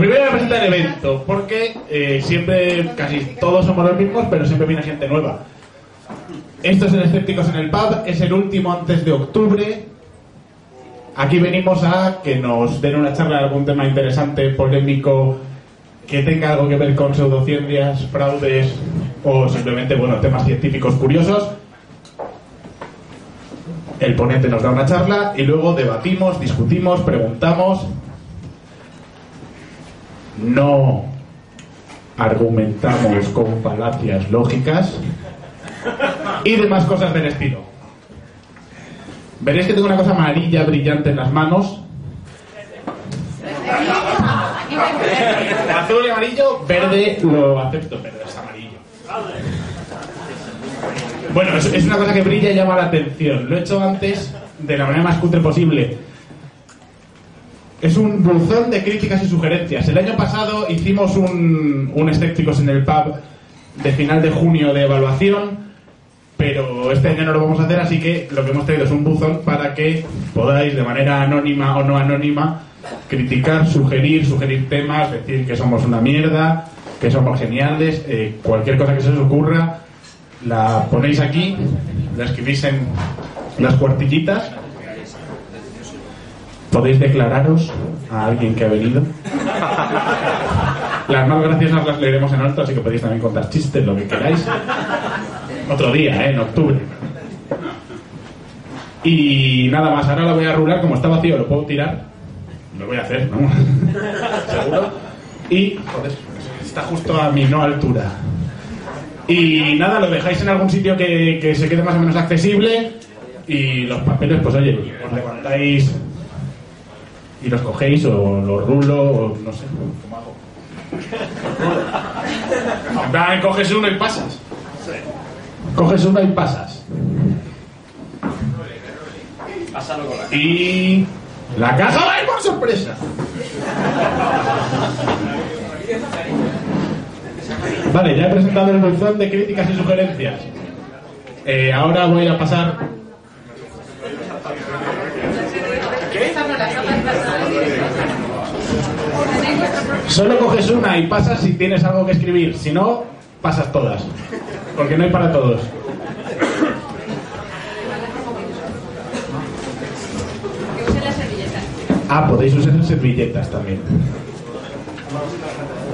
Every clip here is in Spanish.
primero voy a presentar el evento, porque eh, siempre, casi todos somos los mismos, pero siempre viene gente nueva. Esto es el Escépticos en el Pub, es el último antes de octubre. Aquí venimos a que nos den una charla de algún tema interesante, polémico, que tenga algo que ver con pseudociencias, fraudes o simplemente, bueno, temas científicos curiosos. El ponente nos da una charla y luego debatimos, discutimos, preguntamos. No argumentamos con falacias lógicas y demás cosas del estilo. Veréis que tengo una cosa amarilla brillante en las manos. Azul y amarillo, verde lo acepto, pero es amarillo. Bueno, es, es una cosa que brilla y llama la atención. Lo he hecho antes de la manera más cutre posible. Es un buzón de críticas y sugerencias. El año pasado hicimos un, un Escépticos en el Pub de final de junio de evaluación, pero este año no lo vamos a hacer, así que lo que hemos traído es un buzón para que podáis, de manera anónima o no anónima, criticar, sugerir, sugerir temas, decir que somos una mierda, que somos geniales, eh, cualquier cosa que se os ocurra, la ponéis aquí, la escribís en las cuartillitas. Podéis declararos a alguien que ha venido. Las más graciosas las leeremos en alto, así que podéis también contar chistes, lo que queráis. Otro día, ¿eh? en octubre. Y nada más, ahora lo voy a rular, como está vacío, lo puedo tirar. Lo voy a hacer, ¿no? Seguro. Y, está justo a mi no altura. Y nada, lo dejáis en algún sitio que, que se quede más o menos accesible. Y los papeles, pues oye, os levantáis y los cogéis o los rulo o no sé, ¿cómo hago? En plan, coges uno y pasas. Coges uno y pasas. Pásalo con la Y la caja va a ir por sorpresa. Vale, ya he presentado el buzón de críticas y sugerencias. Eh, ahora voy a pasar. Solo coges una y pasas si tienes algo que escribir. Si no, pasas todas. Porque no hay para todos. Ah, podéis usar servilletas también.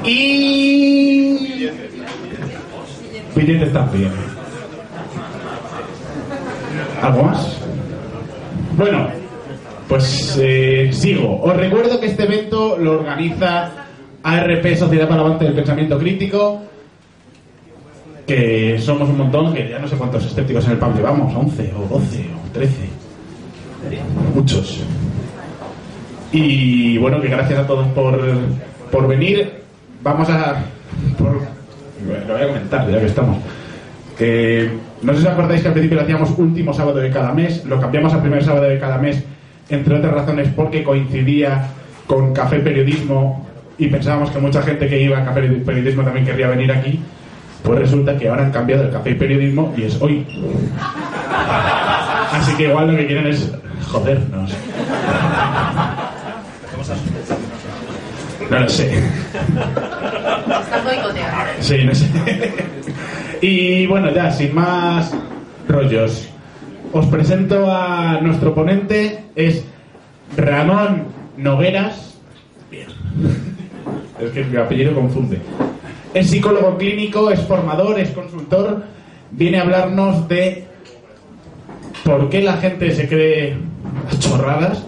Y. Billetes también. ¿Algo más? Bueno, pues eh, sigo. Os recuerdo que este evento lo organiza ARP Sociedad para el Avance del Pensamiento Crítico. Que somos un montón, que ya no sé cuántos escépticos en el pub llevamos, 11 o 12 o 13. Muchos. Y bueno, que gracias a todos por, por venir. Vamos a. por- lo voy a comentar, ya que estamos. Que no sé si os acordáis que al principio lo hacíamos último sábado de cada mes, lo cambiamos al primer sábado de cada mes, entre otras razones porque coincidía con Café Periodismo y pensábamos que mucha gente que iba a Café Periodismo también querría venir aquí. Pues resulta que ahora han cambiado el Café Periodismo y es hoy. Así que igual lo que quieren es jodernos. No lo sé. Sí, no sé. Y bueno, ya, sin más rollos. Os presento a nuestro ponente. Es Ramón Nogueras. Bien. Es que mi apellido confunde. Es psicólogo clínico, es formador, es consultor. Viene a hablarnos de por qué la gente se cree las chorradas.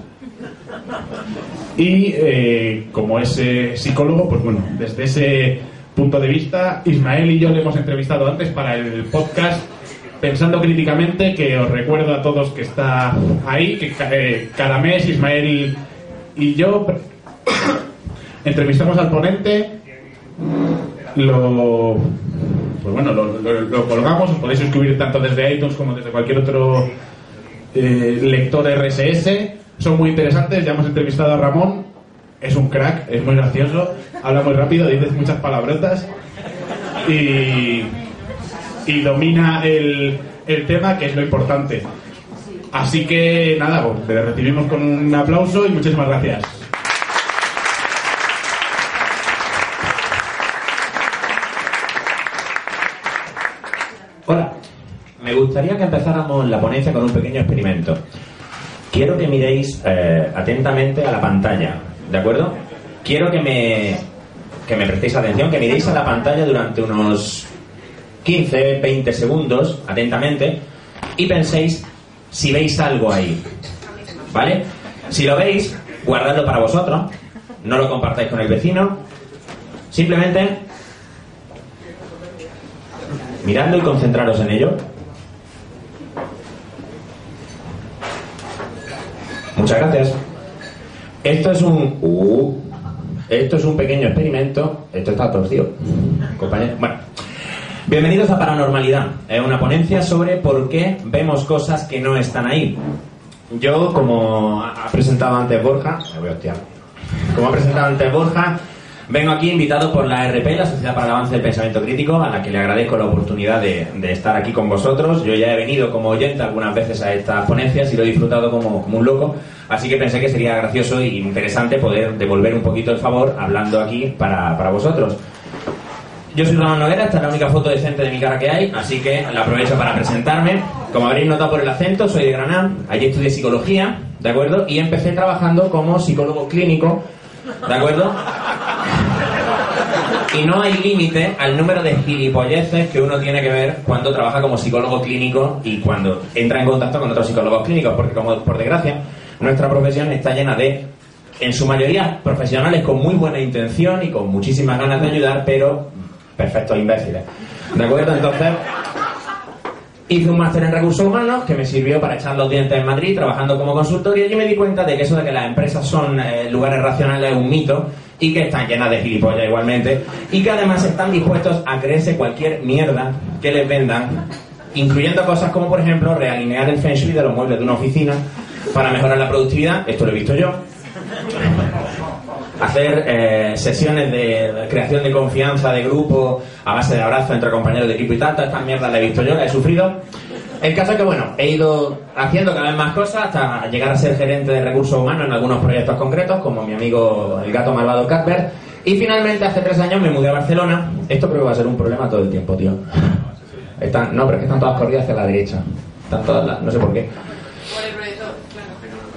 Y eh, como es eh, psicólogo, pues bueno, desde ese punto de vista, Ismael y yo le hemos entrevistado antes para el podcast Pensando Críticamente, que os recuerdo a todos que está ahí, que eh, cada mes Ismael y yo entrevistamos al ponente, lo, pues bueno, lo, lo- lo colgamos, os podéis suscribir tanto desde iTunes como desde cualquier otro eh, lector RSS. Son muy interesantes, ya hemos entrevistado a Ramón, es un crack, es muy gracioso, habla muy rápido, dice muchas palabrotas y, y domina el, el tema, que es lo importante. Así que nada, pues, le recibimos con un aplauso y muchísimas gracias. Hola, me gustaría que empezáramos la ponencia con un pequeño experimento. Quiero que miréis eh, atentamente a la pantalla, ¿de acuerdo? Quiero que me, que me prestéis atención, que miréis a la pantalla durante unos 15, 20 segundos, atentamente, y penséis si veis algo ahí. ¿Vale? Si lo veis, guardadlo para vosotros, no lo compartáis con el vecino, simplemente miradlo y concentraros en ello. Muchas gracias. Esto es un. Uh, esto es un pequeño experimento. Esto está torcido. Compañero. Bueno. Bienvenidos a Paranormalidad. Es una ponencia sobre por qué vemos cosas que no están ahí. Yo, como ha presentado antes Borja. Me voy a hostiar. Como ha presentado antes Borja, Vengo aquí invitado por la RP, la Sociedad para el Avance del Pensamiento Crítico, a la que le agradezco la oportunidad de, estar aquí con vosotros. Yo ya he venido como oyente algunas veces a estas ponencias y lo he disfrutado como, un loco, así que pensé que sería gracioso e interesante poder devolver un poquito el favor hablando aquí para, vosotros. Yo soy Ramón Noguera, esta es la única foto decente de mi cara que hay, así que la aprovecho para presentarme. Como habréis notado por el acento, soy de Granada, allí estudié psicología, ¿de acuerdo? Y empecé trabajando como psicólogo clínico, ¿de acuerdo? Y no hay límite al número de gilipolleces que uno tiene que ver cuando trabaja como psicólogo clínico y cuando entra en contacto con otros psicólogos clínicos, porque como por desgracia, nuestra profesión está llena de, en su mayoría, profesionales con muy buena intención y con muchísimas ganas de ayudar, pero perfectos imbéciles. ¿De acuerdo? Entonces, Hice un máster en recursos humanos que me sirvió para echar los dientes en Madrid trabajando como consultor y allí me di cuenta de que eso de que las empresas son eh, lugares racionales es un mito y que están llenas de gilipollas igualmente y que además están dispuestos a creerse cualquier mierda que les vendan, incluyendo cosas como por ejemplo realinear el feng shui de los muebles de una oficina para mejorar la productividad, esto lo he visto yo, hacer eh, sesiones de creación de confianza de grupo a base de abrazo entre compañeros de equipo y tal, todas estas mierdas la he visto yo, la he sufrido. El caso es que, bueno, he ido haciendo cada vez más cosas hasta llegar a ser gerente de recursos humanos en algunos proyectos concretos, como mi amigo el gato malvado Catbert. Y finalmente, hace tres años me mudé a Barcelona. Esto creo que va a ser un problema todo el tiempo, tío. Están, no, pero es que están todas corridas hacia la derecha. Están todas, no sé por qué.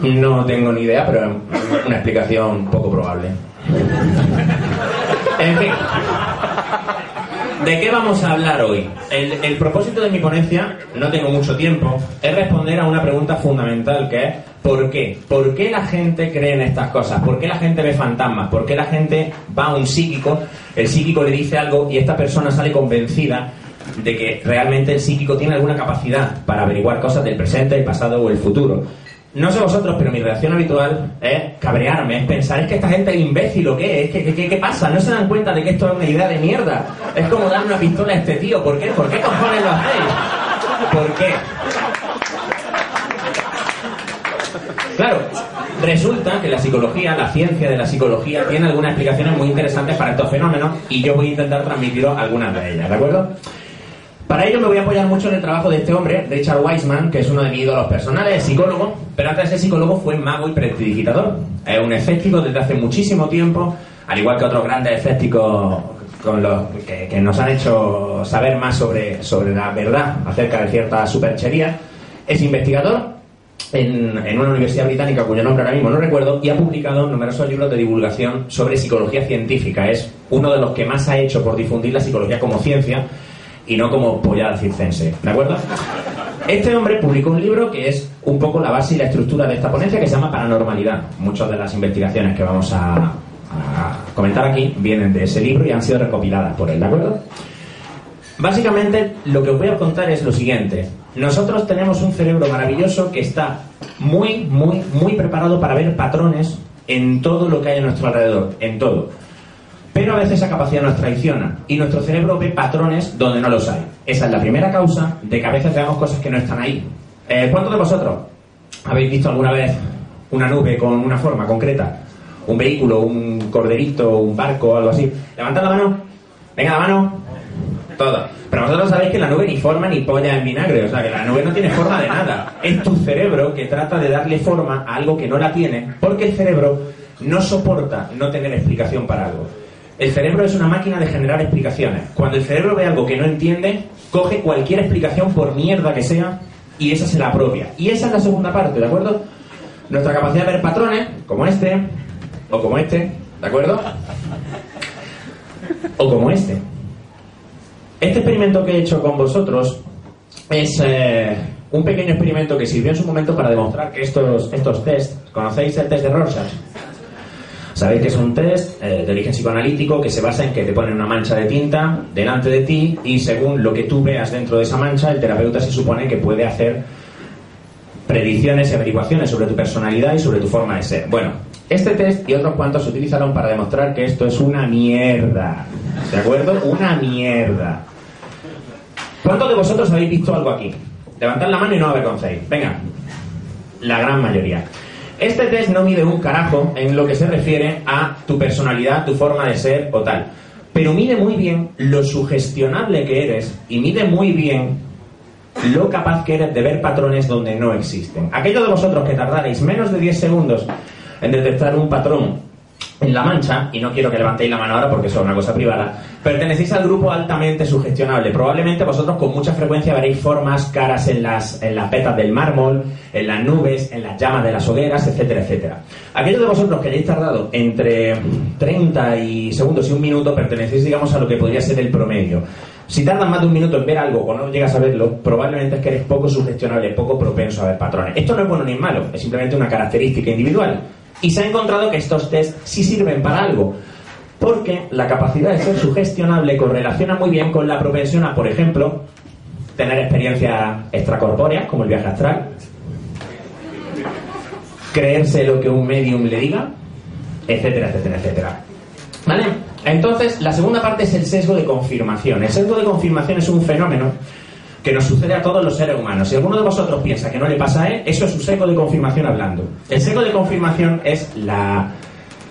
No tengo ni idea, pero es una explicación poco probable. En fin. ¿De qué vamos a hablar hoy? El, propósito de mi ponencia, no tengo mucho tiempo, es responder a una pregunta fundamental que es ¿por qué? ¿Por qué la gente cree en estas cosas? ¿Por qué la gente ve fantasmas? ¿Por qué la gente va a un psíquico, el psíquico le dice algo y esta persona sale convencida de que realmente el psíquico tiene alguna capacidad para averiguar cosas del presente, el pasado o el futuro? No sé vosotros, pero mi reacción habitual es cabrearme, es pensar, es que esta gente es imbécil o qué, es que, ¿qué pasa? ¿No se dan cuenta de que esto es una idea de mierda? Es como dar una pistola a este tío, ¿por qué? ¿Por qué cojones lo hacéis? ¿Por qué? Claro, resulta que la psicología, la ciencia de la psicología, tiene algunas explicaciones muy interesantes para estos fenómenos y yo voy a intentar transmitiros algunas de ellas, ¿de acuerdo? Para ello me voy a apoyar mucho en el trabajo de este hombre, Richard Wiseman, que es uno de mis ídolos personales, es psicólogo, pero antes de ser psicólogo fue mago y prestidigitador. Es un escéptico desde hace muchísimo tiempo, al igual que otros grandes escépticos que, nos han hecho saber más sobre, sobre la verdad acerca de ciertas supercherías. Es investigador en, en, una universidad británica cuyo nombre ahora mismo no recuerdo y ha publicado numerosos libros de divulgación sobre psicología científica. Es uno de los que más ha hecho por difundir la psicología como ciencia y no como polla circense, ¿de acuerdo? Este hombre publicó un libro que es un poco la base y la estructura de esta ponencia que se llama Paranormalidad. Muchas de las investigaciones que vamos a, comentar aquí vienen de ese libro y han sido recopiladas por él, ¿de acuerdo? Básicamente lo que os voy a contar es lo siguiente. Nosotros tenemos un cerebro maravilloso que está muy, muy, muy preparado para ver patrones en todo lo que hay a nuestro alrededor, en todo. Pero a veces esa capacidad nos traiciona y nuestro cerebro ve patrones donde no los hay. Esa es la primera causa de que a veces veamos cosas que no están ahí. Eh, ¿Cuántos de vosotros habéis visto alguna vez una nube con una forma concreta? Un vehículo, un corderito, un barco, algo así. Levantad la mano. Venga, la mano. Todo. Pero vosotros sabéis que la nube ni forma ni polla en vinagre. O sea, que la nube no tiene forma de nada. Es tu cerebro que trata de darle forma a algo que no la tiene porque el cerebro no soporta no tener explicación para algo. El cerebro es una máquina de generar explicaciones. Cuando el cerebro ve algo que no entiende, coge cualquier explicación por mierda que sea y esa se la apropia. Y esa es la segunda parte, ¿de acuerdo? Nuestra capacidad de ver patrones, como este, o como este, ¿de acuerdo? O como este. Este experimento que he hecho con vosotros es eh, un pequeño experimento que sirvió en su momento para demostrar que estos, estos test, ¿conocéis el test de Rorschach? Sabéis que es un test eh, de origen psicoanalítico que se basa en que te ponen una mancha de tinta delante de ti y según lo que tú veas dentro de esa mancha, el terapeuta se supone que puede hacer predicciones y averiguaciones sobre tu personalidad y sobre tu forma de ser. Bueno, este test y otros cuantos se utilizaron para demostrar que esto es una mierda. ¿De acuerdo? Una mierda. ¿Cuántos de vosotros habéis visto algo aquí? Levantad la mano y no avergoncéis. Venga. La gran mayoría. Este test no mide un carajo en lo que se refiere a tu personalidad, tu forma de ser o tal. Pero mide muy bien lo sugestionable que eres y mide muy bien lo capaz que eres de ver patrones donde no existen. Aquellos de vosotros que tardaréis menos de 10 segundos en detectar un patrón en La Mancha, y no quiero que levantéis la mano ahora porque eso es una cosa privada, pertenecéis al grupo altamente sugestionable. Probablemente vosotros con mucha frecuencia veréis formas, caras en las, en las del mármol, en las nubes, en las llamas de las hogueras, etcétera, etcétera. Aquellos de vosotros que hayáis tardado entre 30 y segundos y un minuto pertenecéis, digamos, a lo que podría ser el promedio. Si tardas más de un minuto en ver algo o no llegas a verlo, probablemente es que eres poco sugestionable, poco propenso a ver patrones. Esto no es bueno ni malo, es simplemente una característica individual. Y se ha encontrado que estos test sí sirven para algo. Porque la capacidad de ser sugestionable correlaciona muy bien con la propensión a, por ejemplo, tener experiencias extracorpóreas, como el viaje astral, creerse lo que un medium le diga, etcétera, etcétera, etcétera. ¿Vale? Entonces, la segunda parte es el sesgo de confirmación. El sesgo de confirmación es un fenómeno que nos sucede a todos los seres humanos. Si alguno de vosotros piensa que no le pasa a él, eso es un sesgo de confirmación hablando. El sesgo de confirmación es la,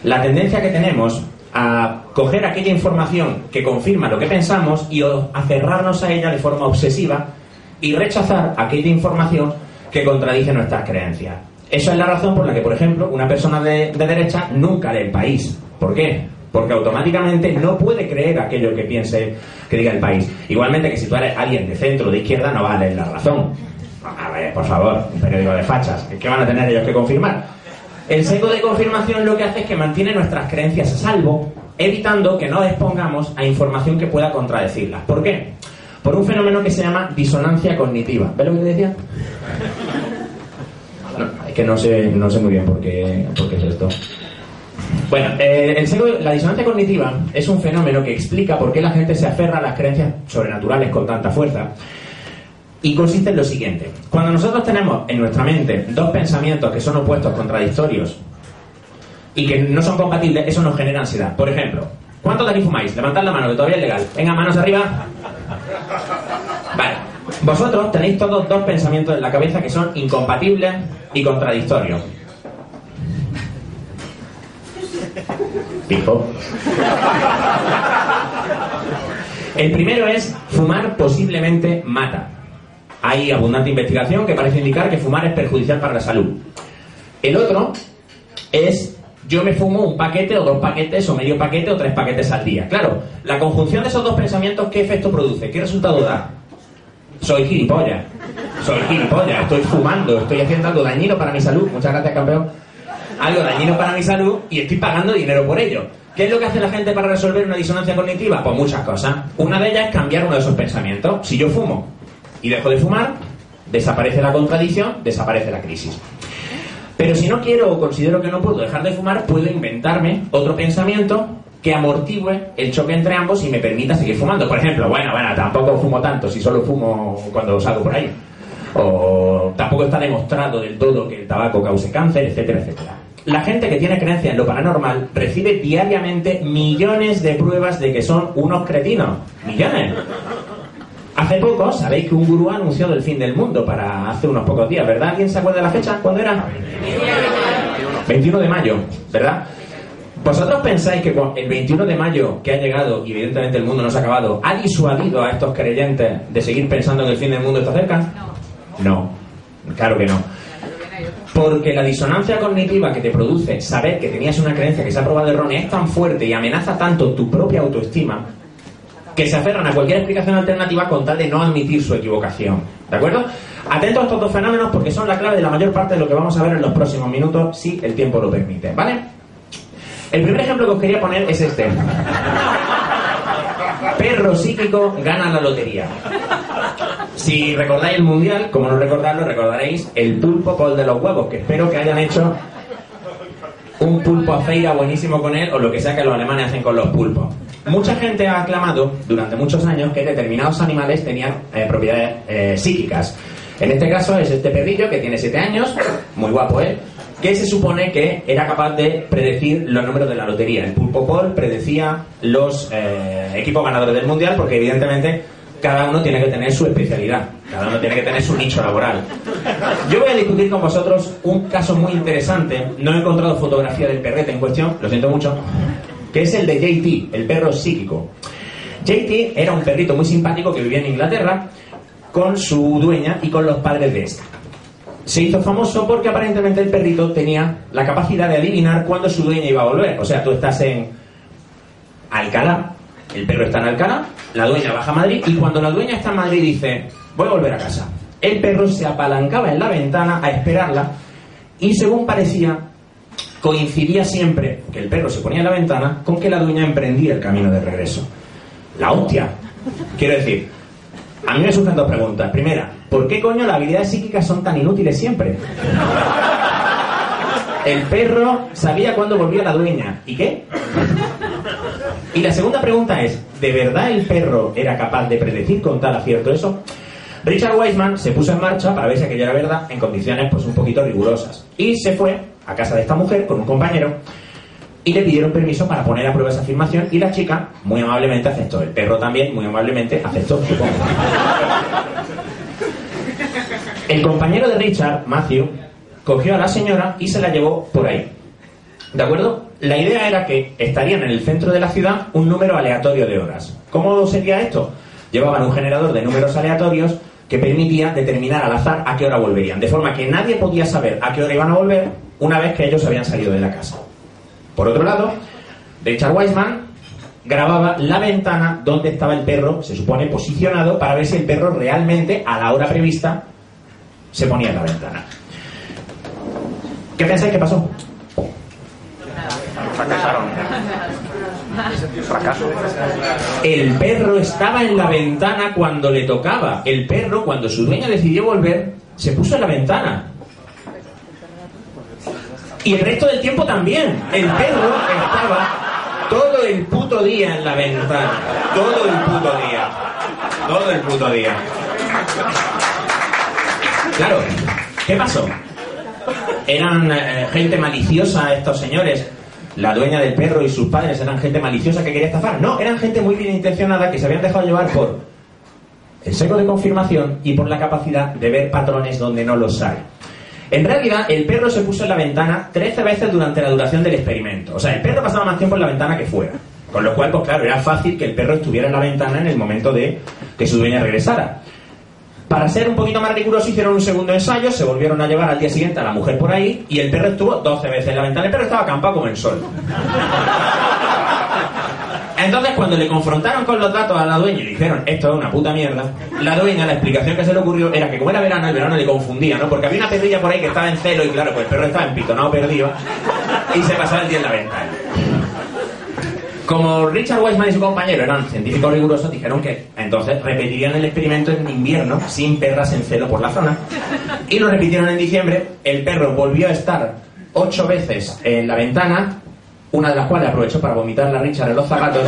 la tendencia que tenemos a coger aquella información que confirma lo que pensamos y aferrarnos a ella de forma obsesiva y rechazar aquella información que contradice nuestras creencias. Esa es la razón por la que, por ejemplo, una persona de, de derecha nunca lee el país. ¿Por qué? Porque automáticamente no puede creer aquello que piense que diga el país. Igualmente que si tú eres alguien de centro de izquierda no vale la razón. A ver, por favor, un periódico de fachas, ¿qué van a tener ellos que confirmar? El sesgo de confirmación lo que hace es que mantiene nuestras creencias a salvo, evitando que nos expongamos a información que pueda contradecirlas. ¿Por qué? Por un fenómeno que se llama disonancia cognitiva. ¿Ves lo que te decía? es que no sé, no sé muy bien por qué, por qué es esto. Bueno, eh, la disonancia cognitiva es un fenómeno que explica por qué la gente se aferra a las creencias sobrenaturales con tanta fuerza. Y consiste en lo siguiente. Cuando nosotros tenemos en nuestra mente dos pensamientos que son opuestos, contradictorios, y que no son compatibles, eso nos genera ansiedad. Por ejemplo, ¿cuántos de aquí fumáis? Levantad la mano, que todavía es legal. Venga, manos arriba. Vale. Vosotros tenéis todos dos pensamientos en la cabeza que son incompatibles y contradictorios. El primero es fumar posiblemente mata. Hay abundante investigación que parece indicar que fumar es perjudicial para la salud. El otro es yo me fumo un paquete o dos paquetes o medio paquete o tres paquetes al día. Claro, la conjunción de esos dos pensamientos, ¿qué efecto produce? ¿Qué resultado da? Soy gilipollas. Soy gilipollas. Estoy fumando. Estoy haciendo algo dañino para mi salud. Muchas gracias, campeón algo dañino para mi salud y estoy pagando dinero por ello. ¿Qué es lo que hace la gente para resolver una disonancia cognitiva? Pues muchas cosas. Una de ellas es cambiar uno de esos pensamientos. Si yo fumo y dejo de fumar, desaparece la contradicción, desaparece la crisis. Pero si no quiero o considero que no puedo dejar de fumar, puedo inventarme otro pensamiento que amortigüe el choque entre ambos y me permita seguir fumando. Por ejemplo, bueno, bueno, tampoco fumo tanto si solo fumo cuando salgo por ahí. O tampoco está demostrado del todo que el tabaco cause cáncer, etcétera, etcétera. La gente que tiene creencia en lo paranormal recibe diariamente millones de pruebas de que son unos cretinos. Millones. Hace poco, sabéis que un gurú ha anunciado el fin del mundo para hace unos pocos días, ¿verdad? ¿Quién se acuerda de la fecha? ¿Cuándo era? 21 de mayo, ¿verdad? ¿Vosotros pensáis que el 21 de mayo que ha llegado, y evidentemente el mundo no se ha acabado, ha disuadido a estos creyentes de seguir pensando que el fin del mundo está cerca? No. No, claro que no. Porque la disonancia cognitiva que te produce saber que tenías una creencia que se ha probado errónea es tan fuerte y amenaza tanto tu propia autoestima que se aferran a cualquier explicación alternativa con tal de no admitir su equivocación. ¿De acuerdo? Atentos a estos dos fenómenos porque son la clave de la mayor parte de lo que vamos a ver en los próximos minutos, si el tiempo lo permite. ¿Vale? El primer ejemplo que os quería poner es este. Perro psíquico gana la lotería. Si recordáis el mundial, como no recordarlo, recordaréis el pulpo col de los huevos, que espero que hayan hecho un pulpo a feira buenísimo con él o lo que sea que los alemanes hacen con los pulpos. Mucha gente ha aclamado durante muchos años que determinados animales tenían eh, propiedades eh, psíquicas. En este caso es este perrillo que tiene 7 años, muy guapo él, que se supone que era capaz de predecir los números de la lotería. El pulpo Paul predecía los eh, equipos ganadores del mundial porque evidentemente cada uno tiene que tener su especialidad, cada uno tiene que tener su nicho laboral. Yo voy a discutir con vosotros un caso muy interesante, no he encontrado fotografía del perrete en cuestión, lo siento mucho, que es el de JT, el perro psíquico. JT era un perrito muy simpático que vivía en Inglaterra con su dueña y con los padres de esta. Se hizo famoso porque aparentemente el perrito tenía la capacidad de adivinar cuándo su dueña iba a volver. O sea, tú estás en Alcalá, el perro está en Alcalá, la dueña baja a Madrid y cuando la dueña está en Madrid dice, voy a volver a casa. El perro se apalancaba en la ventana a esperarla y según parecía, coincidía siempre que el perro se ponía en la ventana con que la dueña emprendía el camino de regreso. La hostia. Quiero decir, a mí me surgen dos preguntas. Primera, ¿por qué coño las habilidades psíquicas son tan inútiles siempre? El perro sabía cuándo volvía la dueña. ¿Y qué? Y la segunda pregunta es, ¿de verdad el perro era capaz de predecir con tal acierto eso? Richard Weisman se puso en marcha para ver si aquello era verdad en condiciones pues un poquito rigurosas. Y se fue a casa de esta mujer con un compañero y le pidieron permiso para poner a prueba esa afirmación y la chica muy amablemente aceptó. El perro también muy amablemente aceptó, supongo. El compañero de Richard, Matthew, cogió a la señora y se la llevó por ahí. ¿De acuerdo? La idea era que estarían en el centro de la ciudad un número aleatorio de horas. ¿Cómo sería esto? Llevaban un generador de números aleatorios que permitía determinar al azar a qué hora volverían, de forma que nadie podía saber a qué hora iban a volver una vez que ellos habían salido de la casa. Por otro lado, Richard Weisman grababa la ventana donde estaba el perro, se supone, posicionado para ver si el perro realmente, a la hora prevista, se ponía en la ventana. ¿Qué pensáis que pasó? Fracasaron. Fracaso. El perro estaba en la ventana cuando le tocaba. El perro, cuando su dueña decidió volver, se puso en la ventana. Y el resto del tiempo también. El perro estaba todo el puto día en la ventana. Todo el puto día. Todo el puto día. Claro, ¿qué pasó? Eran eh, gente maliciosa estos señores. La dueña del perro y sus padres eran gente maliciosa que quería estafar. No, eran gente muy bien intencionada que se habían dejado llevar por el seco de confirmación y por la capacidad de ver patrones donde no los hay. En realidad, el perro se puso en la ventana 13 veces durante la duración del experimento. O sea, el perro pasaba más tiempo en la ventana que fuera. Con lo cual, pues claro, era fácil que el perro estuviera en la ventana en el momento de que su dueña regresara. Para ser un poquito más riguroso, hicieron un segundo ensayo, se volvieron a llevar al día siguiente a la mujer por ahí y el perro estuvo 12 veces en la ventana. El perro estaba acampado como el sol. Entonces, cuando le confrontaron con los datos a la dueña y dijeron, esto es una puta mierda, la dueña, la explicación que se le ocurrió era que como era verano, el verano le confundía, ¿no? Porque había una perrilla por ahí que estaba en celo y claro, pues el perro estaba empitonado perdido y se pasaba el día en la ventana. Como Richard Weissman y su compañero eran científicos rigurosos, dijeron que entonces repetirían el experimento en invierno sin perras en celo por la zona. Y lo repitieron en diciembre. El perro volvió a estar ocho veces en la ventana, una de las cuales aprovechó para vomitar la Richard en los zapatos.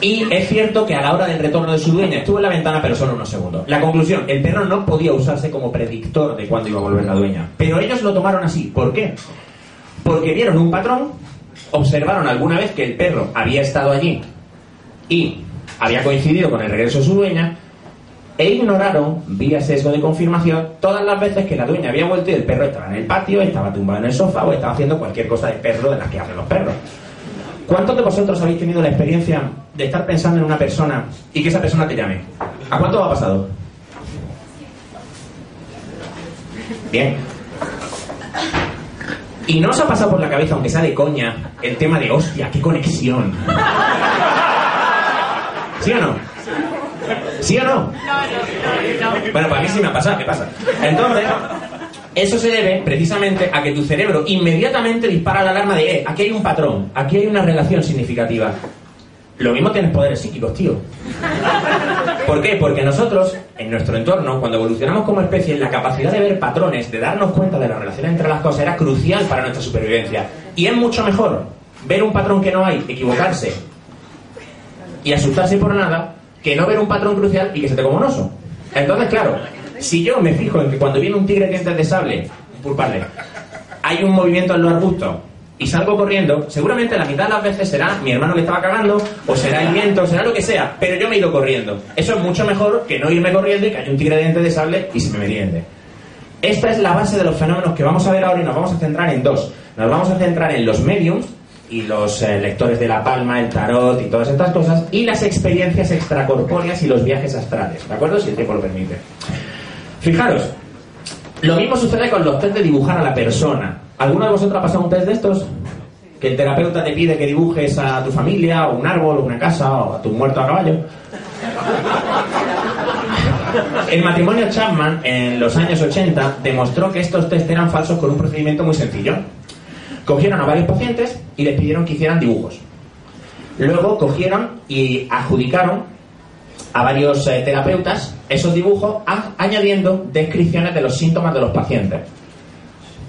Y es cierto que a la hora del retorno de su dueña estuvo en la ventana, pero solo unos segundos. La conclusión, el perro no podía usarse como predictor de cuándo iba a volver la dueña. Pero ellos lo tomaron así. ¿Por qué? Porque vieron un patrón, observaron alguna vez que el perro había estado allí y había coincidido con el regreso de su dueña e ignoraron, vía sesgo de confirmación, todas las veces que la dueña había vuelto y el perro estaba en el patio, estaba tumbado en el sofá o estaba haciendo cualquier cosa de perro de las que hacen los perros. ¿Cuántos de vosotros habéis tenido la experiencia de estar pensando en una persona y que esa persona te llame? ¿A cuánto ha pasado? Bien. ¿Y no os ha pasado por la cabeza, aunque sea de coña, el tema de hostia, qué conexión? ¿Sí o no? ¿Sí o no? Bueno, para mí sí me ha pasado, ¿qué pasa? Entonces, eso se debe precisamente a que tu cerebro inmediatamente dispara la alarma de, eh, aquí hay un patrón, aquí hay una relación significativa. Lo mismo tienes poderes psíquicos, tío. ¿Por qué? Porque nosotros, en nuestro entorno, cuando evolucionamos como especie, la capacidad de ver patrones, de darnos cuenta de la relación entre las cosas, era crucial para nuestra supervivencia. Y es mucho mejor ver un patrón que no hay, equivocarse y asustarse por nada, que no ver un patrón crucial y que se te como un oso. Entonces, claro, si yo me fijo en que cuando viene un tigre dientes de sable, pulparle, hay un movimiento en los arbustos y salgo corriendo, seguramente la mitad de las veces será mi hermano que estaba cagando, o será el viento, será lo que sea, pero yo me he ido corriendo. Eso es mucho mejor que no irme corriendo y que haya un tigre de dientes de sable y se me metiende. Esta es la base de los fenómenos que vamos a ver ahora y nos vamos a centrar en dos. Nos vamos a centrar en los mediums y los eh, lectores de la palma, el tarot y todas estas cosas, y las experiencias extracorpóreas y los viajes astrales, ¿de acuerdo? Si el tiempo lo permite. Fijaros, lo mismo sucede con los test de dibujar a la persona. ¿Alguno de vosotros ha pasado un test de estos? Que el terapeuta te pide que dibujes a tu familia, o un árbol, o una casa, o a tu muerto a caballo. El matrimonio Chapman en los años 80 demostró que estos test eran falsos con un procedimiento muy sencillo. Cogieron a varios pacientes y les pidieron que hicieran dibujos. Luego cogieron y adjudicaron a varios eh, terapeutas esos dibujos añadiendo descripciones de los síntomas de los pacientes.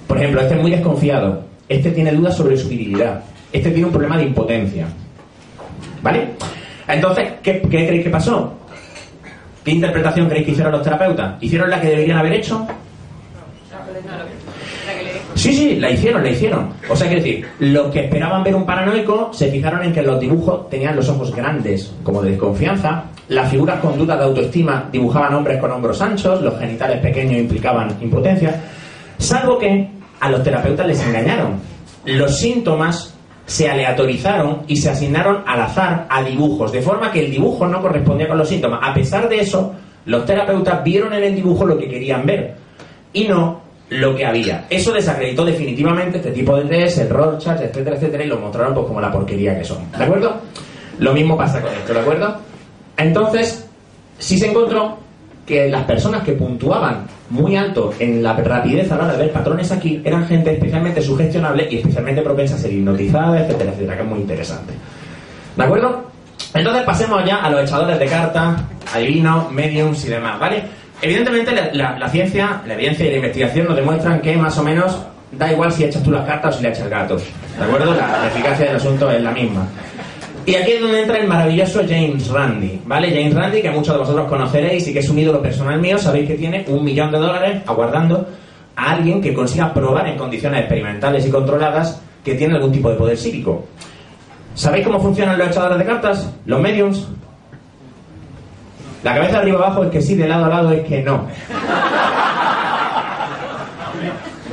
Por ejemplo, este es muy desconfiado. Este tiene dudas sobre su virilidad. Este tiene un problema de impotencia. ¿Vale? Entonces, ¿qué, qué creéis que pasó? ¿Qué interpretación creéis que hicieron los terapeutas? ¿Hicieron la que deberían haber hecho? Sí, sí, la hicieron, la hicieron. O sea, quiero decir, los que esperaban ver un paranoico se fijaron en que los dibujos tenían los ojos grandes, como de desconfianza, las figuras con dudas de autoestima dibujaban hombres con hombros anchos, los genitales pequeños implicaban impotencia, salvo que a los terapeutas les engañaron. Los síntomas se aleatorizaron y se asignaron al azar a dibujos, de forma que el dibujo no correspondía con los síntomas. A pesar de eso, los terapeutas vieron en el dibujo lo que querían ver y no lo que había. Eso desacreditó definitivamente este tipo de test, el Rorschach, etcétera, etcétera, y lo mostraron pues como la porquería que son. ¿De acuerdo? Lo mismo pasa con esto, ¿de acuerdo? Entonces, sí se encontró que las personas que puntuaban muy alto en la rapidez a la hora de ver patrones aquí eran gente especialmente sugestionable y especialmente propensa a ser hipnotizada, etcétera, etcétera, que es muy interesante. ¿De acuerdo? Entonces pasemos ya a los echadores de cartas, adivinos, mediums y demás, ¿vale? Evidentemente la, ciencia, la evidencia y la investigación nos demuestran que más o menos da igual si echas tú las cartas o si le echas gatos. ¿De acuerdo? La, la eficacia del asunto es la misma. Y aquí es donde entra el maravilloso James Randi, ¿vale? James Randi, que muchos de vosotros conoceréis y que es un ídolo personal mío, sabéis que tiene un millón de dólares aguardando a alguien que consiga probar en condiciones experimentales y controladas que tiene algún tipo de poder psíquico. ¿Sabéis cómo funcionan los echadores de cartas? Los mediums. La cabeza de arriba abajo es que sí, de lado a lado es que no.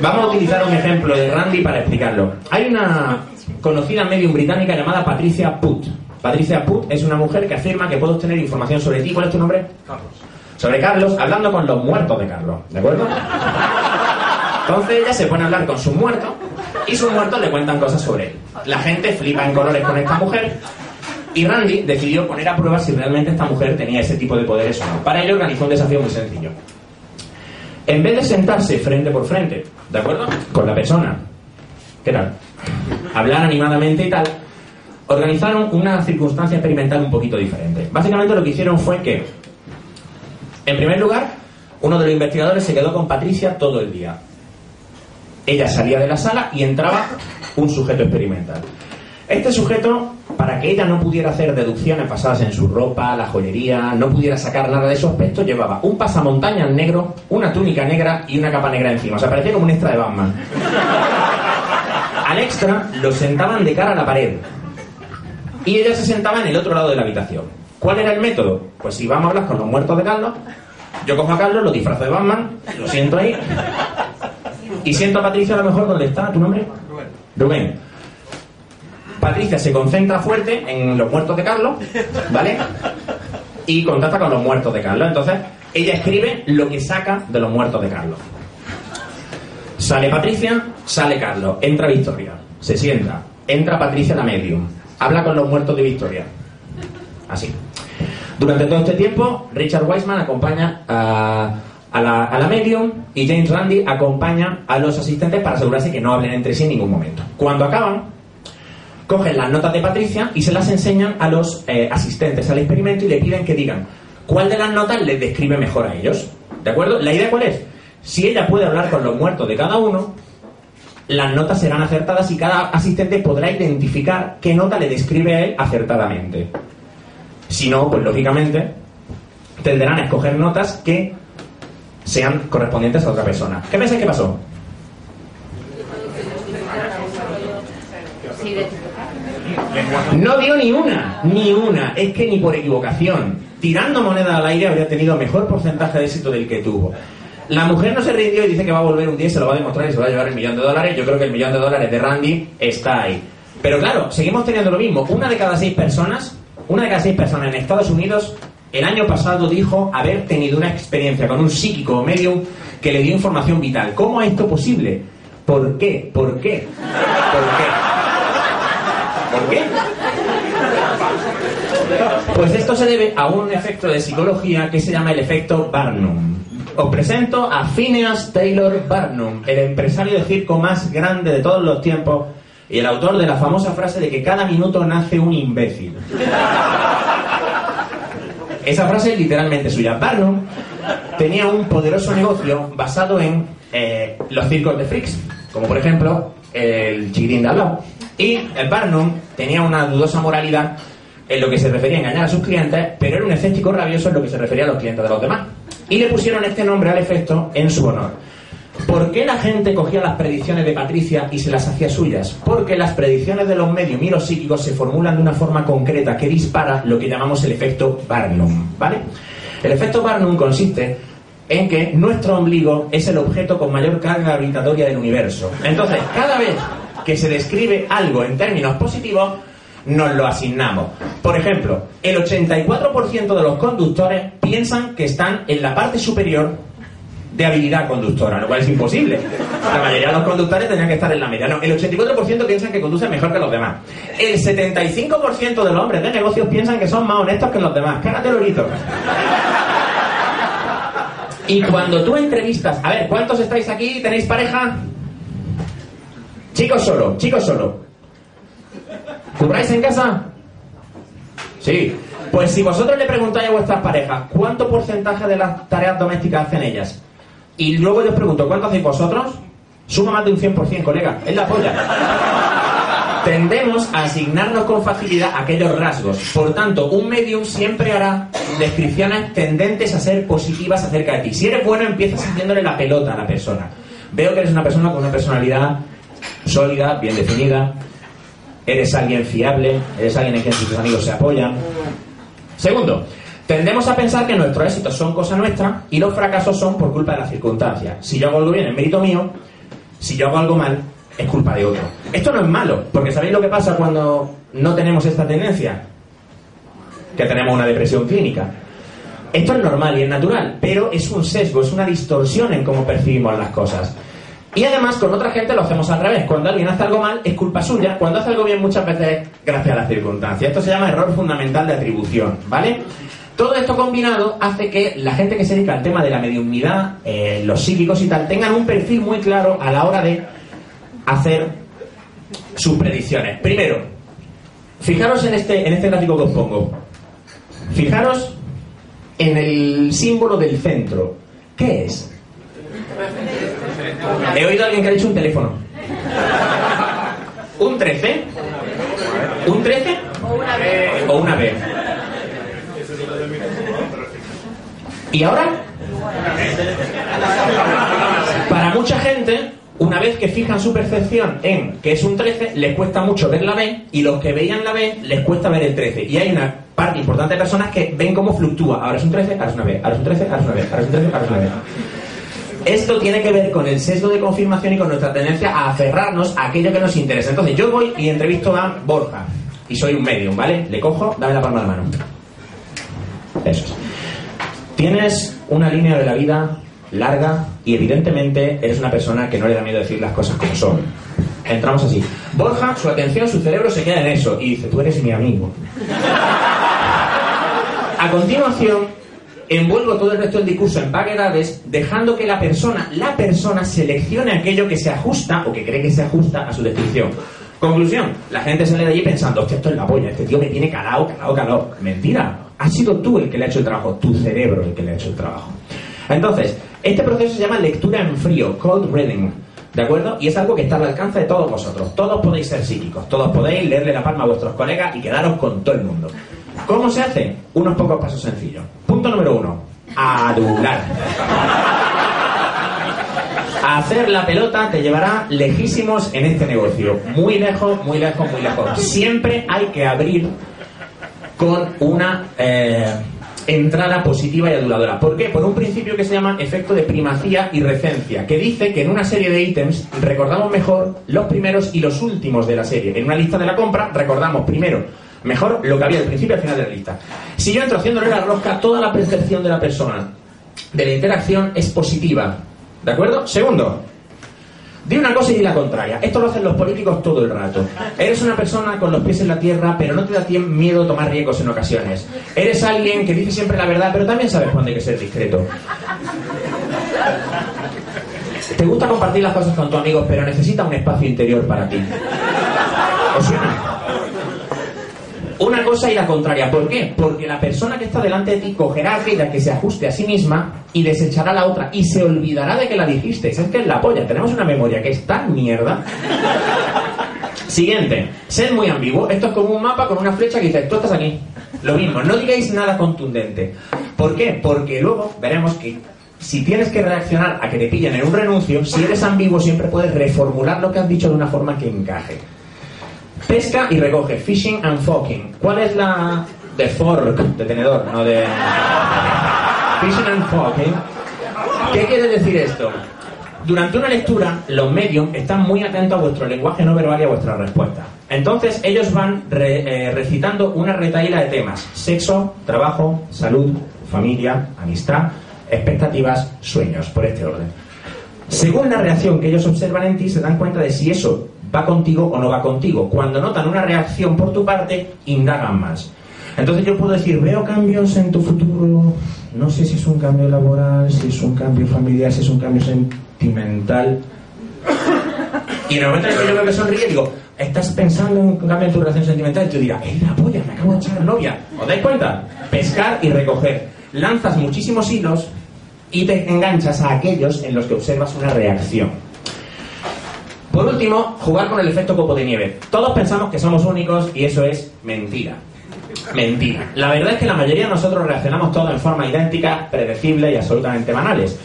Vamos a utilizar un ejemplo de Randy para explicarlo. Hay una conocida medium británica llamada Patricia Putt. Patricia Putt es una mujer que afirma que puede obtener información sobre ti. ¿Cuál es tu nombre? Carlos. Sobre Carlos, hablando con los muertos de Carlos. ¿De acuerdo? Entonces ella se pone a hablar con sus muertos y sus muertos le cuentan cosas sobre él. La gente flipa en colores con esta mujer y Randy decidió poner a prueba si realmente esta mujer tenía ese tipo de poderes o no. Para ello organizó un desafío muy sencillo. En vez de sentarse frente por frente, ¿de acuerdo? Con la persona, ¿qué tal? Hablar animadamente y tal, organizaron una circunstancia experimental un poquito diferente. Básicamente lo que hicieron fue que, en primer lugar, uno de los investigadores se quedó con Patricia todo el día. Ella salía de la sala y entraba un sujeto experimental. Este sujeto, para que ella no pudiera hacer deducciones basadas en su ropa, la joyería, no pudiera sacar nada de aspecto, llevaba un pasamontañas negro, una túnica negra y una capa negra encima. O sea, parecía como un extra de Batman. Al extra lo sentaban de cara a la pared. Y ella se sentaba en el otro lado de la habitación. ¿Cuál era el método? Pues si vamos a hablar con los muertos de Carlos, yo cojo a Carlos, lo disfrazo de Batman, lo siento ahí, y siento a Patricia a lo mejor donde está, ¿tu nombre? Rubén. Rubén. Patricia se concentra fuerte en los muertos de Carlos, ¿vale? Y contacta con los muertos de Carlos. Entonces, ella escribe lo que saca de los muertos de Carlos. Sale Patricia, sale Carlos, entra Victoria, se sienta, entra Patricia la medium, habla con los muertos de Victoria. Así. Durante todo este tiempo, Richard Wiseman acompaña a, a la, a la medium y James Randi acompaña a los asistentes para asegurarse que no hablen entre sí en ningún momento. Cuando acaban, cogen las notas de Patricia y se las enseñan a los eh, asistentes al experimento y le piden que digan cuál de las notas les describe mejor a ellos. ¿De acuerdo? ¿La idea cuál es? Si ella puede hablar con los muertos de cada uno, las notas serán acertadas y cada asistente podrá identificar qué nota le describe a él acertadamente. Si no, pues lógicamente tendrán a escoger notas que sean correspondientes a otra persona. ¿Qué pensáis que pasó? Sí, de- No dio ni una, ni una. Es que ni por equivocación. Tirando moneda al aire habría tenido mejor porcentaje de éxito del que tuvo. La mujer no se rindió y dice que va a volver un día y se lo va a demostrar y se va a llevar el millón de dólares. Yo creo que el millón de dólares de Randy está ahí. Pero claro, seguimos teniendo lo mismo. Una de cada seis personas, una de cada seis personas en Estados Unidos, el año pasado dijo haber tenido una experiencia con un psíquico o medium que le dio información vital. ¿Cómo es esto posible? ¿Por qué? ¿Por qué? ¿Por qué? ¿Por qué? Pues esto se debe a un efecto de psicología que se llama el efecto Barnum. Os presento a Phineas Taylor Barnum, el empresario de circo más grande de todos los tiempos y el autor de la famosa frase de que cada minuto nace un imbécil. Esa frase es literalmente suya. Barnum tenía un poderoso negocio basado en eh, los circos de freaks, como por ejemplo el chiquitín de. Y Barnum tenía una dudosa moralidad en lo que se refería a engañar a sus clientes, pero era un escéptico rabioso en lo que se refería a los clientes de los demás. Y le pusieron este nombre al efecto en su honor. ¿Por qué la gente cogía las predicciones de Patricia y se las hacía suyas? Porque las predicciones de los medios los psíquicos se formulan de una forma concreta que dispara lo que llamamos el efecto Barnum, ¿vale? El efecto Barnum consiste en que nuestro ombligo es el objeto con mayor carga gravitatoria del universo. Entonces, cada vez que se describe algo en términos positivos, nos lo asignamos. Por ejemplo, el 84% de los conductores piensan que están en la parte superior de habilidad conductora, lo cual es imposible. La mayoría de los conductores tendrían que estar en la media. No, el 84% piensan que conducen mejor que los demás. El 75% de los hombres de negocios piensan que son más honestos que los demás. Cágate, lorito. Y cuando tú entrevistas, a ver, ¿cuántos estáis aquí? ¿Tenéis pareja? Chicos solo, chicos solo. ¿Cubráis en casa? Sí. Pues si vosotros le preguntáis a vuestras parejas cuánto porcentaje de las tareas domésticas hacen ellas, y luego yo os pregunto cuánto hacéis vosotros, suma más de un 100%, colega. Es la polla. Tendemos a asignarnos con facilidad aquellos rasgos. Por tanto, un medium siempre hará descripciones tendentes a ser positivas acerca de ti. Si eres bueno, empiezas haciéndole la pelota a la persona. Veo que eres una persona con una personalidad sólida, bien definida, eres alguien fiable, eres alguien en quien tus amigos se apoyan. Segundo, tendemos a pensar que nuestros éxitos son cosa nuestra y los fracasos son por culpa de las circunstancias. Si yo hago algo bien, es mérito mío. Si yo hago algo mal, es culpa de otro. Esto no es malo, porque ¿sabéis lo que pasa cuando no tenemos esta tendencia? Que tenemos una depresión clínica. Esto es normal y es natural, pero es un sesgo, es una distorsión en cómo percibimos las cosas. Y además con otra gente lo hacemos al revés. Cuando alguien hace algo mal es culpa suya. Cuando hace algo bien muchas veces es gracias a las circunstancias. Esto se llama error fundamental de atribución, ¿vale? Todo esto combinado hace que la gente que se dedica al tema de la mediunidad, eh, los psíquicos y tal, tengan un perfil muy claro a la hora de hacer sus predicciones. Primero, fijaros en este, en este gráfico que os pongo. Fijaros en el símbolo del centro. ¿Qué es? He oído a alguien que ha dicho un teléfono. ¿Un 13? ¿Un 13? O una vez. ¿O una B? ¿Y ahora? Para mucha gente, una vez que fijan su percepción en que es un 13, les cuesta mucho ver la B y los que veían la B les cuesta ver el 13. Y hay una parte importante de personas que ven cómo fluctúa. Ahora es un 13, ahora es una B, ahora es un 13, ahora es una B, ahora es un 13, ahora es una B. Esto tiene que ver con el sesgo de confirmación y con nuestra tendencia a aferrarnos a aquello que nos interesa. Entonces yo voy y entrevisto a Borja y soy un medium, ¿vale? Le cojo, dame la palma de la mano. Eso es. Tienes una línea de la vida larga y evidentemente eres una persona que no le da miedo decir las cosas como son. Entramos así. Borja, su atención, su cerebro se en eso y dice, tú eres mi amigo. A continuación, envuelvo todo el resto del discurso en vaguedades, dejando que la persona, la persona seleccione aquello que se ajusta o que cree que se ajusta a su descripción. Conclusión, la gente sale de allí pensando, hostia, esto es la polla, este tío me tiene calado, calado, calado. Mentira, has sido tú el que le ha hecho el trabajo, tu cerebro el que le ha hecho el trabajo. Entonces, este proceso se llama lectura en frío, cold reading. ¿De acuerdo? Y es algo que está al alcance de todos vosotros. Todos podéis ser psíquicos, todos podéis leerle la palma a vuestros colegas y quedaros con todo el mundo. ¿Cómo se hace? Unos pocos pasos sencillos. Punto número uno. Adular. Hacer la pelota te llevará lejísimos en este negocio. Muy lejos, muy lejos, muy lejos. Siempre hay que abrir con una eh, entrada positiva y aduladora. ¿Por qué? Por un principio que se llama efecto de primacía y recencia, que dice que en una serie de ítems recordamos mejor los primeros y los últimos de la serie. En una lista de la compra recordamos primero mejor lo que había al principio y al final de la lista. Si yo entro haciéndole la rosca, toda la percepción de la persona de la interacción es positiva. ¿De acuerdo? Segundo, Di una cosa y di la contraria. Esto lo hacen los políticos todo el rato. Eres una persona con los pies en la tierra, pero no te da miedo tomar riesgos en ocasiones. Eres alguien que dice siempre la verdad, pero también sabes cuándo hay que ser discreto. Te gusta compartir las cosas con tus amigos, pero necesita un espacio interior para ti. ¿Os suena? Una cosa y la contraria. ¿Por qué? Porque la persona que está delante de ti cogerá aquella que se ajuste a sí misma y desechará la otra y se olvidará de que la dijiste. Es que es la polla. Tenemos una memoria que es tan mierda. Siguiente. Sed muy ambiguo. Esto es como un mapa con una flecha que dice, tú estás aquí. Lo mismo. No digáis nada contundente. ¿Por qué? Porque luego veremos que si tienes que reaccionar a que te pillen en un renuncio, si eres ambiguo siempre puedes reformular lo que has dicho de una forma que encaje. Pesca y recoge, fishing and forking. ¿Cuál es la de fork, de tenedor, no de fishing and forking? ¿Qué quiere decir esto? Durante una lectura, los medios están muy atentos a vuestro lenguaje no verbal y a vuestra respuesta. Entonces, ellos van eh, recitando una retaíla de temas: sexo, trabajo, salud, familia, amistad, expectativas, sueños, por este orden. Según la reacción que ellos observan en ti, se dan cuenta de si eso va contigo o no va contigo. Cuando notan una reacción por tu parte, indagan más. Entonces yo puedo decir, veo cambios en tu futuro, no sé si es un cambio laboral, si es un cambio familiar, si es un cambio sentimental. Y en el momento en que yo veo que sonríe, digo, ¿estás pensando en un cambio en tu relación sentimental? Y tú dirás, ¡eh, la polla! Me acabo de echar novia. ¿Os dais cuenta? Pescar y recoger. Lanzas muchísimos hilos y te enganchas a aquellos en los que observas una reacción. Por último, jugar con el efecto copo de nieve. Todos pensamos que somos únicos y eso es mentira. Mentira. La verdad es que la mayoría de nosotros reaccionamos todo en forma idéntica, predecible y absolutamente banales.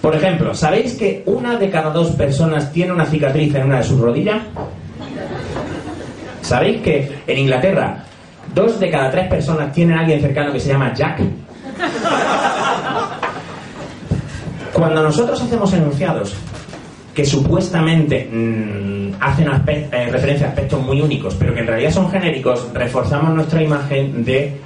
Por ejemplo, ¿sabéis que una de cada dos personas tiene una cicatriz en una de sus rodillas? ¿Sabéis que en Inglaterra dos de cada tres personas tienen a alguien cercano que se llama Jack? Cuando nosotros hacemos enunciados que supuestamente mm, hacen eh, referencia a aspectos muy únicos, pero que en realidad son genéricos, reforzamos nuestra imagen de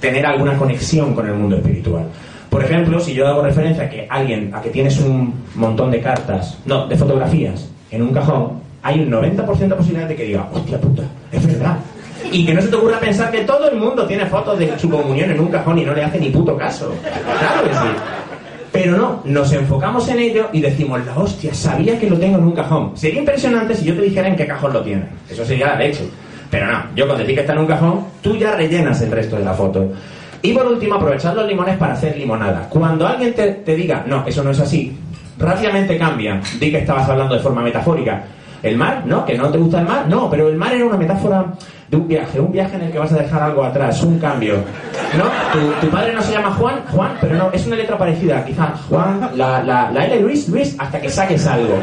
tener alguna conexión con el mundo espiritual. Por ejemplo, si yo hago referencia a que alguien, a que tienes un montón de cartas, no, de fotografías en un cajón, hay un 90% de posibilidad de que diga, hostia puta, es verdad. Y que no se te ocurra pensar que todo el mundo tiene fotos de su comunión en un cajón y no le hace ni puto caso. Claro que sí. Pero no, nos enfocamos en ello y decimos, la hostia, sabía que lo tengo en un cajón. Sería impresionante si yo te dijera en qué cajón lo tiene. Eso sería la leche. Pero no, yo cuando decir que está en un cajón, tú ya rellenas el resto de la foto. Y por último, aprovechar los limones para hacer limonada. Cuando alguien te, te diga, no, eso no es así, rápidamente cambia. Di que estabas hablando de forma metafórica. ¿El mar? ¿No? ¿Que no te gusta el mar? No, pero el mar era una metáfora de un viaje, un viaje en el que vas a dejar algo atrás, un cambio. ¿No? Tu, padre no se llama Juan, Juan, pero no, es una letra parecida, quizás Juan, la, la, la L Luis, Luis, hasta que saques algo.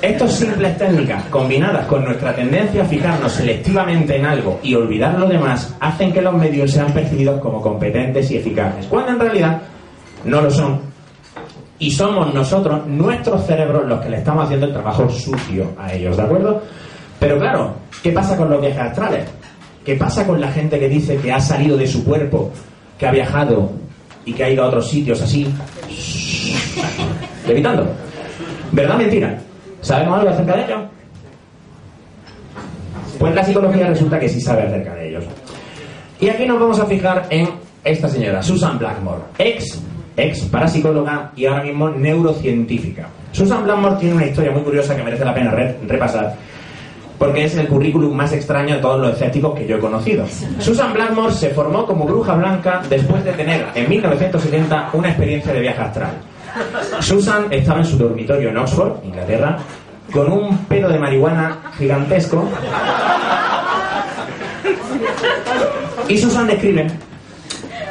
Estas simples técnicas, combinadas con nuestra tendencia a fijarnos selectivamente en algo y olvidar lo demás, hacen que los medios sean percibidos como competentes y eficaces, cuando en realidad no lo son y somos nosotros, nuestros cerebros, los que le estamos haciendo el trabajo sucio a ellos, ¿de acuerdo? Pero claro, ¿qué pasa con los viajes astrales? ¿Qué pasa con la gente que dice que ha salido de su cuerpo, que ha viajado y que ha ido a otros sitios así, levitando. ¿Verdad mentira? ¿Sabemos algo acerca de ello? Pues la psicología resulta que sí sabe acerca de ellos. Y aquí nos vamos a fijar en esta señora, Susan Blackmore, ex, ex parapsicóloga y ahora mismo neurocientífica. Susan Blackmore tiene una historia muy curiosa que merece la pena re- repasar, porque es el currículum más extraño de todos los escépticos que yo he conocido. Susan Blackmore se formó como bruja blanca después de tener en 1970 una experiencia de viaje astral. Susan estaba en su dormitorio en Oxford, Inglaterra, con un pedo de marihuana gigantesco. Y Susan describe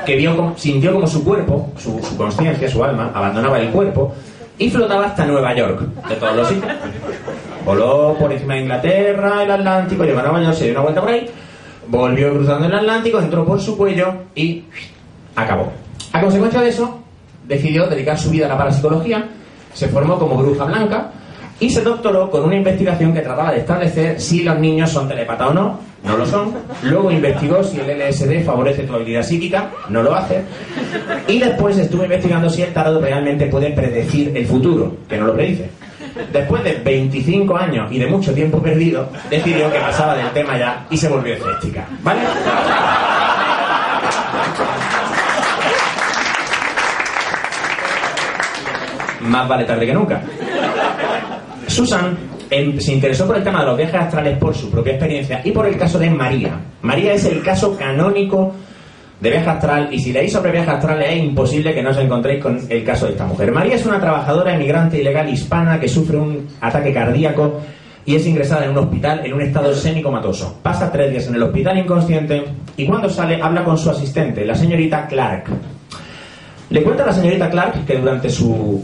que sintió como su cuerpo, su, su conciencia, su alma, abandonaba el cuerpo y flotaba hasta Nueva York, de todos los sitios. Voló por encima de Inglaterra, el Atlántico, llegó a Nueva York, se dio una vuelta por ahí, volvió cruzando el Atlántico, entró por su cuello y acabó. A consecuencia de eso, decidió dedicar su vida a la parapsicología, se formó como bruja blanca y se doctoró con una investigación que trataba de establecer si los niños son telépatas o no, no lo son. Luego investigó si el LSD favorece tu habilidad psíquica, no lo hace. Y después estuvo investigando si el tarot realmente puede predecir el futuro, que no lo predice. Después de 25 años y de mucho tiempo perdido, decidió que pasaba del tema ya y se volvió escéptica. ¿Vale? Más vale tarde que nunca. Susan em, se interesó por el tema de los viajes astrales por su propia experiencia y por el caso de María. María es el caso canónico de viaje astral y si leéis sobre viajes astrales es imposible que no os encontréis con el caso de esta mujer. María es una trabajadora emigrante ilegal hispana que sufre un ataque cardíaco y es ingresada en un hospital en un estado semicomatoso. Pasa tres días en el hospital inconsciente y cuando sale habla con su asistente, la señorita Clark. Le cuenta a la señorita Clark que durante su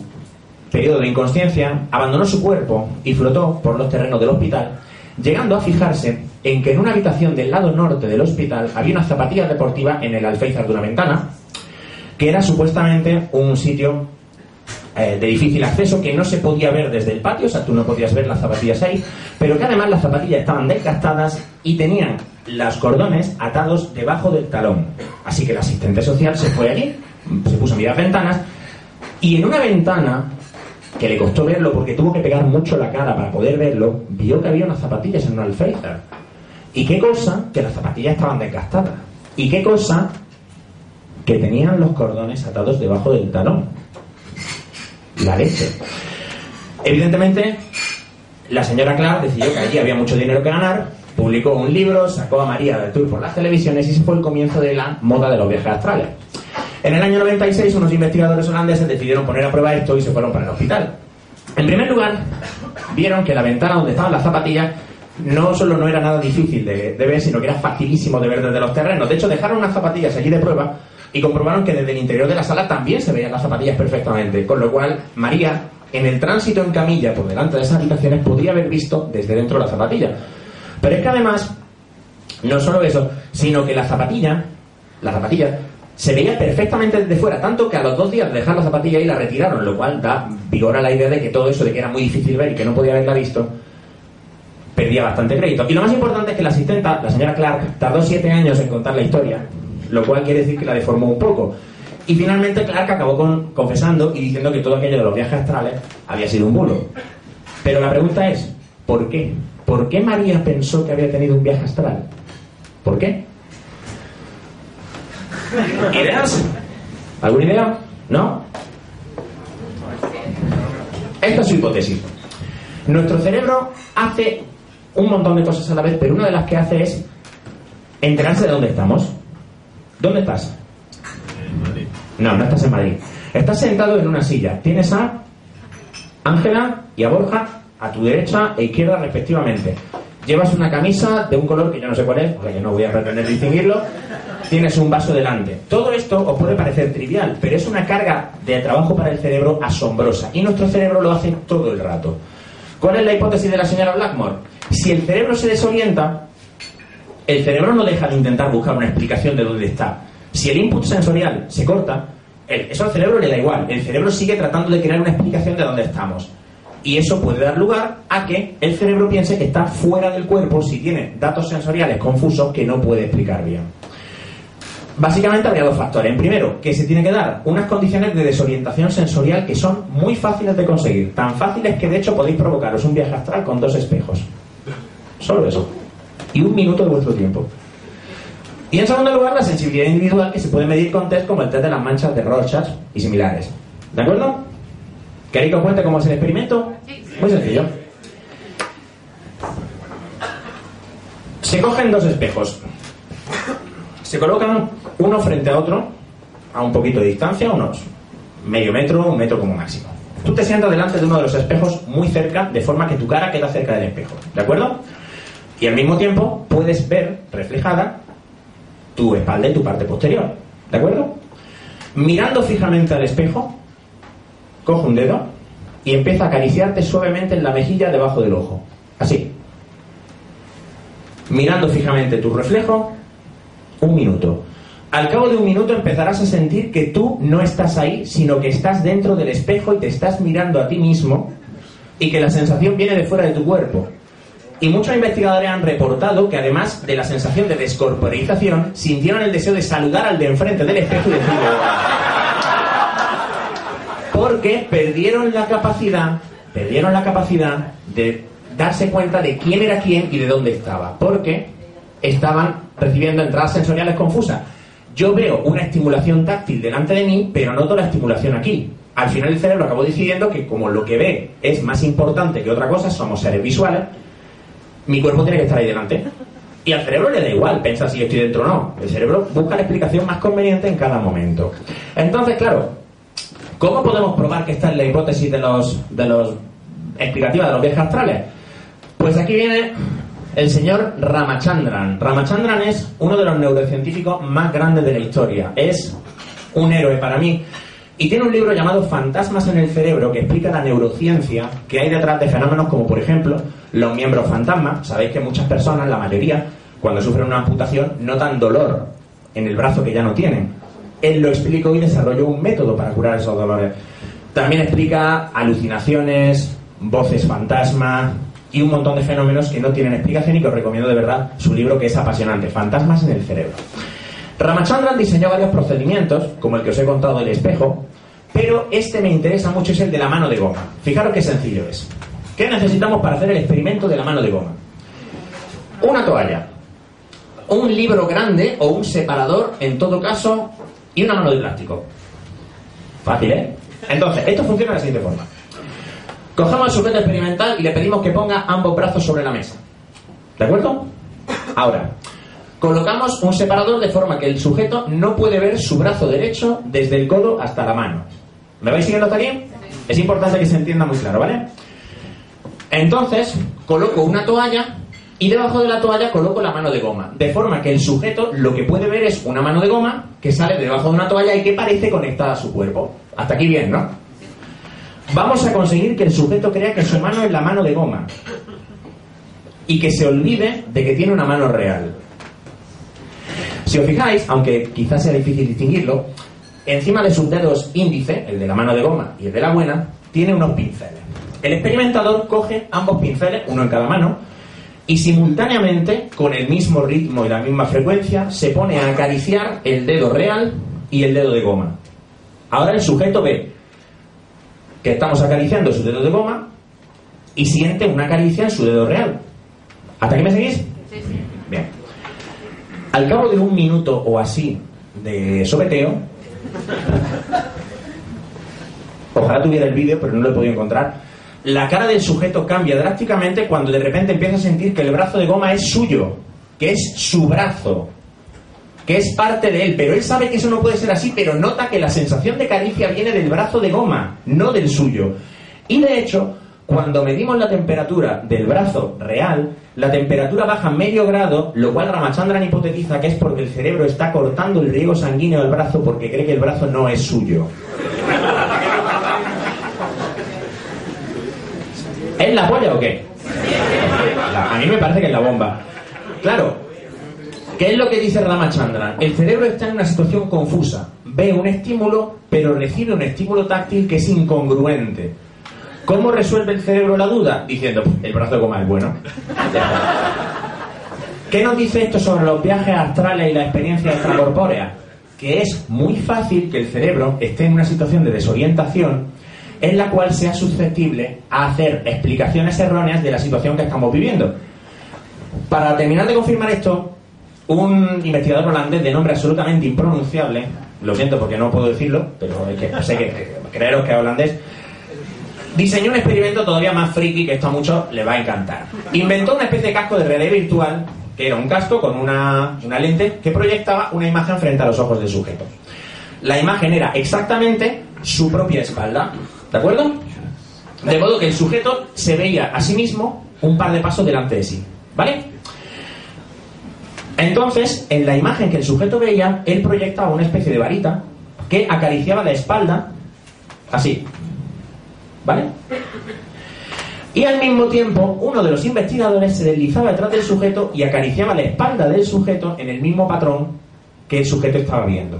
periodo de inconsciencia abandonó su cuerpo y flotó por los terrenos del hospital, llegando a fijarse en que en una habitación del lado norte del hospital había una zapatilla deportiva en el alféizar de una ventana, que era supuestamente un sitio eh, de difícil acceso que no se podía ver desde el patio, o sea, tú no podías ver las zapatillas ahí, pero que además las zapatillas estaban desgastadas y tenían los cordones atados debajo del talón. Así que el asistente social se fue allí, se puso a mirar ventanas y en una ventana que le costó verlo porque tuvo que pegar mucho la cara para poder verlo, vio que había unas zapatillas en un alféizar. ¿Y qué cosa? Que las zapatillas estaban desgastadas. ¿Y qué cosa? Que tenían los cordones atados debajo del talón. La leche. Evidentemente, la señora Clark decidió que allí había mucho dinero que ganar, publicó un libro, sacó a María del tour por las televisiones y ese fue el comienzo de la moda de los viajes astrales. En el año 96 unos investigadores holandeses decidieron poner a prueba esto y se fueron para el hospital. En primer lugar, vieron que la ventana donde estaban las zapatillas no solo no era nada difícil de, ver, sino que era facilísimo de ver desde los terrenos. De hecho, dejaron unas zapatillas allí de prueba y comprobaron que desde el interior de la sala también se veían las zapatillas perfectamente. Con lo cual, María, en el tránsito en camilla por delante de esas habitaciones, podría haber visto desde dentro la zapatilla. Pero es que además, no solo eso, sino que la zapatilla, la zapatilla, se veía perfectamente desde fuera, tanto que a los dos días de dejar la zapatilla ahí la retiraron, lo cual da vigor a la idea de que todo eso de que era muy difícil ver y que no podía haberla visto, perdía bastante crédito. Y lo más importante es que la asistenta, la señora Clark, tardó siete años en contar la historia, lo cual quiere decir que la deformó un poco. Y finalmente Clark acabó con- confesando y diciendo que todo aquello de los viajes astrales había sido un bulo. Pero la pregunta es, ¿por qué? ¿Por qué María pensó que había tenido un viaje astral? ¿Por qué? ¿Ideas? ¿Alguna idea? ¿No? Esta es su hipótesis. Nuestro cerebro hace un montón de cosas a la vez, pero una de las que hace es enterarse de dónde estamos. ¿Dónde estás? No, no estás en Madrid. Estás sentado en una silla. Tienes a Ángela y a Borja a tu derecha e izquierda respectivamente. Llevas una camisa de un color que yo no sé cuál es, o sea que no voy a pretender distinguirlo. Tienes un vaso delante. Todo esto os puede parecer trivial, pero es una carga de trabajo para el cerebro asombrosa. Y nuestro cerebro lo hace todo el rato. ¿Cuál es la hipótesis de la señora Blackmore? Si el cerebro se desorienta, el cerebro no deja de intentar buscar una explicación de dónde está. Si el input sensorial se corta, eso al cerebro le da igual. El cerebro sigue tratando de crear una explicación de dónde estamos. Y eso puede dar lugar a que el cerebro piense que está fuera del cuerpo si tiene datos sensoriales confusos que no puede explicar bien. Básicamente habría dos factores. En primero, que se tiene que dar unas condiciones de desorientación sensorial que son muy fáciles de conseguir. Tan fáciles que de hecho podéis provocaros un viaje astral con dos espejos. Solo eso. Y un minuto de vuestro tiempo. Y en segundo lugar, la sensibilidad individual que se puede medir con test como el test de las manchas de Rorschach y similares. ¿De acuerdo? ¿Queréis que os cuente cómo es el experimento? Muy sencillo. Se cogen dos espejos. Se colocan uno frente a otro a un poquito de distancia, unos medio metro, un metro como máximo. Tú te sientas delante de uno de los espejos muy cerca, de forma que tu cara queda cerca del espejo. ¿De acuerdo? Y al mismo tiempo puedes ver reflejada tu espalda y tu parte posterior. ¿De acuerdo? Mirando fijamente al espejo, coge un dedo y empieza a acariciarte suavemente en la mejilla debajo del ojo. Así. Mirando fijamente tu reflejo, un minuto. Al cabo de un minuto empezarás a sentir que tú no estás ahí, sino que estás dentro del espejo y te estás mirando a ti mismo y que la sensación viene de fuera de tu cuerpo. Y muchos investigadores han reportado que además de la sensación de descorporización, sintieron el deseo de saludar al de enfrente del espejo y decirle porque perdieron la capacidad, perdieron la capacidad de darse cuenta de quién era quién y de dónde estaba, porque estaban recibiendo entradas sensoriales confusas. Yo veo una estimulación táctil delante de mí, pero noto la estimulación aquí. Al final el cerebro acabó decidiendo que como lo que ve es más importante que otra cosa, somos seres visuales, mi cuerpo tiene que estar ahí delante. Y al cerebro le da igual, piensa si estoy dentro o no. El cerebro busca la explicación más conveniente en cada momento. Entonces, claro, ¿cómo podemos probar que esta es la hipótesis de los, de los explicativa de los viajes astrales? Pues aquí viene el señor Ramachandran. Ramachandran es uno de los neurocientíficos más grandes de la historia. Es un héroe para mí. Y tiene un libro llamado Fantasmas en el cerebro que explica la neurociencia que hay detrás de fenómenos como, por ejemplo, los miembros fantasma. Sabéis que muchas personas, la mayoría, cuando sufren una amputación, notan dolor en el brazo que ya no tienen. Él lo explicó y desarrolló un método para curar esos dolores. También explica alucinaciones, voces fantasma y un montón de fenómenos que no tienen explicación y que os recomiendo de verdad su libro que es apasionante, Fantasmas en el cerebro. Ramachandran diseñó varios procedimientos, como el que os he contado del espejo, pero este me interesa mucho, es el de la mano de goma. Fijaros qué sencillo es. ¿Qué necesitamos para hacer el experimento de la mano de goma? Una toalla, un libro grande o un separador, en todo caso, y una mano de plástico. Fácil, ¿eh? Entonces, esto funciona de la siguiente forma. Cogemos el sujeto experimental y le pedimos que ponga ambos brazos sobre la mesa. ¿De acuerdo? Ahora, colocamos un separador de forma que el sujeto no puede ver su brazo derecho desde el codo hasta la mano. ¿Me vais siguiendo hasta aquí? Es importante que se entienda muy claro, ¿vale? Entonces, coloco una toalla y debajo de la toalla coloco la mano de goma, de forma que el sujeto lo que puede ver es una mano de goma que sale debajo de una toalla y que parece conectada a su cuerpo. Hasta aquí bien, ¿no? Vamos a conseguir que el sujeto crea que su mano es la mano de goma y que se olvide de que tiene una mano real. Si os fijáis, aunque quizás sea difícil distinguirlo, encima de sus dedos índice, el de la mano de goma y el de la buena, tiene unos pinceles. El experimentador coge ambos pinceles, uno en cada mano, y simultáneamente, con el mismo ritmo y la misma frecuencia, se pone a acariciar el dedo real y el dedo de goma. Ahora el sujeto ve que estamos acariciando su dedo de goma y siente una caricia en su dedo real. ¿Hasta aquí me seguís? Sí, sí. Bien. Al cabo de un minuto o así de sobeteo, ojalá tuviera el vídeo, pero no lo he podido encontrar, la cara del sujeto cambia drásticamente cuando de repente empieza a sentir que el brazo de goma es suyo, que es su brazo, que es parte de él, pero él sabe que eso no puede ser así, pero nota que la sensación de caricia viene del brazo de goma, no del suyo. Y de hecho, cuando medimos la temperatura del brazo real, la temperatura baja medio grado, lo cual Ramachandran hipotetiza que es porque el cerebro está cortando el riego sanguíneo del brazo porque cree que el brazo no es suyo. ¿Es la polla o qué? A mí me parece que es la bomba. Claro, ¿qué es lo que dice Ramachandran? El cerebro está en una situación confusa. Ve un estímulo, pero recibe un estímulo táctil que es incongruente. ¿Cómo resuelve el cerebro la duda? Diciendo, "Pff, el brazo de es bueno. ¿Qué nos dice esto sobre los viajes astrales y la experiencia extracorpórea? que es muy fácil que el cerebro esté en una situación de desorientación en la cual sea susceptible a hacer explicaciones erróneas de la situación que estamos viviendo. Para terminar de confirmar esto, un investigador holandés de nombre absolutamente impronunciable, lo siento porque no puedo decirlo, pero es que sé que creeros que es holandés, diseñó un experimento todavía más friki que esto a muchos le va a encantar. Inventó una especie de casco de realidad virtual, que era un casco con una, una lente que proyectaba una imagen frente a los ojos del sujeto. La imagen era exactamente su propia espalda, ¿de acuerdo? De modo que el sujeto se veía a sí mismo un par de pasos delante de sí, ¿vale? Entonces, en la imagen que el sujeto veía, él proyectaba una especie de varita que acariciaba la espalda, así, ¿vale? Y al mismo tiempo, uno de los investigadores se deslizaba detrás del sujeto y acariciaba la espalda del sujeto en el mismo patrón que el sujeto estaba viendo.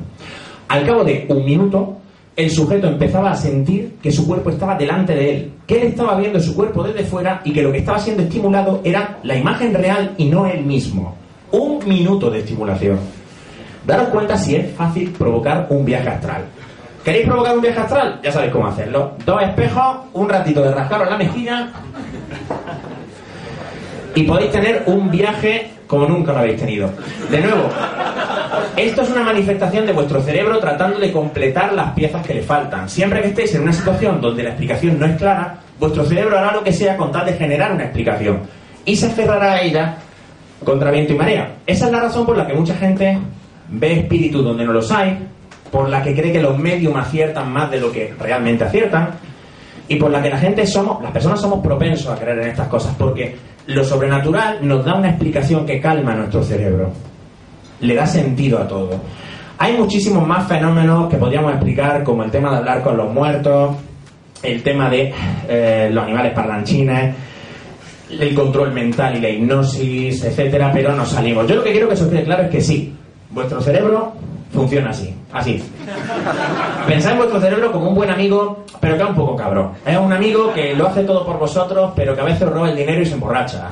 Al cabo de un minuto, el sujeto empezaba a sentir que su cuerpo estaba delante de él, que él estaba viendo su cuerpo desde fuera y que lo que estaba siendo estimulado era la imagen real y no él mismo. Un minuto de estimulación. Daros cuenta si es fácil provocar un viaje astral. ¿Queréis provocar un viaje astral? Ya sabéis cómo hacerlo. Dos espejos, un ratito de rascaros la mejilla y podéis tener un viaje como nunca lo habéis tenido. De nuevo, esto es una manifestación de vuestro cerebro tratando de completar las piezas que le faltan. Siempre que estéis en una situación donde la explicación no es clara, vuestro cerebro hará lo que sea con tal de generar una explicación y se aferrará a ella contra viento y marea. Esa es la razón por la que mucha gente ve espíritus donde no los hay, por la que cree que los medios aciertan más de lo que realmente aciertan y por la que la gente somos, las personas somos propensos a creer en estas cosas porque lo sobrenatural nos da una explicación que calma nuestro cerebro, le da sentido a todo. Hay muchísimos más fenómenos que podríamos explicar, como el tema de hablar con los muertos, el tema de eh, los animales parlanchines, el control mental y la hipnosis, etcétera, pero no salimos. Yo lo que quiero que se os quede claro es que sí, vuestro cerebro funciona así, así. Pensad en vuestro cerebro como un buen amigo, pero que es un poco cabrón. Es un amigo que lo hace todo por vosotros, pero que a veces os roba el dinero y se emborracha.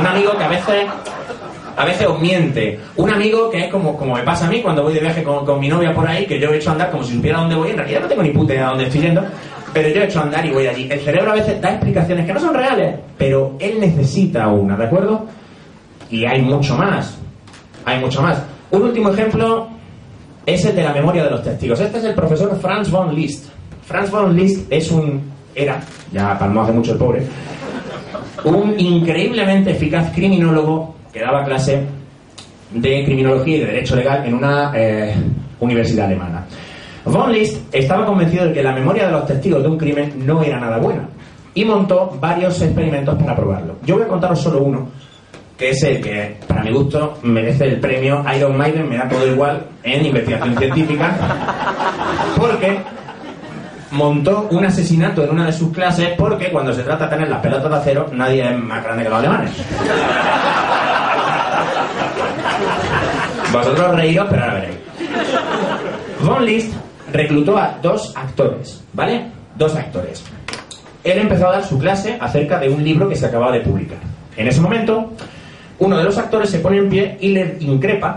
Un amigo que a veces a veces os miente. Un amigo que es como, como me pasa a mí cuando voy de viaje con, con mi novia por ahí, que yo he hecho andar como si supiera dónde voy. En realidad no tengo ni puta idea de dónde estoy yendo, pero yo he hecho andar y voy allí. El cerebro a veces da explicaciones que no son reales, pero él necesita una, ¿de acuerdo? Y hay mucho más. Hay mucho más. Un último ejemplo es el de la memoria de los testigos. Este es el profesor Franz von Liszt. Franz von Liszt es un, era, ya palmó hace mucho el pobre, un increíblemente eficaz criminólogo que daba clase de criminología y de derecho legal en una eh, universidad alemana. Von Liszt estaba convencido de que la memoria de los testigos de un crimen no era nada buena y montó varios experimentos para probarlo. Yo voy a contaros solo uno, que es el que, para mi gusto, merece el premio Iron Maiden, me da todo igual, en investigación científica, porque montó un asesinato en una de sus clases porque cuando se trata de tener las pelotas de acero, nadie es más grande que los alemanes. Vosotros reíros, pero ahora veréis. Von Liszt reclutó a dos actores, ¿vale? Dos actores. Él empezó a dar su clase acerca de un libro que se acababa de publicar. En ese momento, uno de los actores se pone en pie y le increpa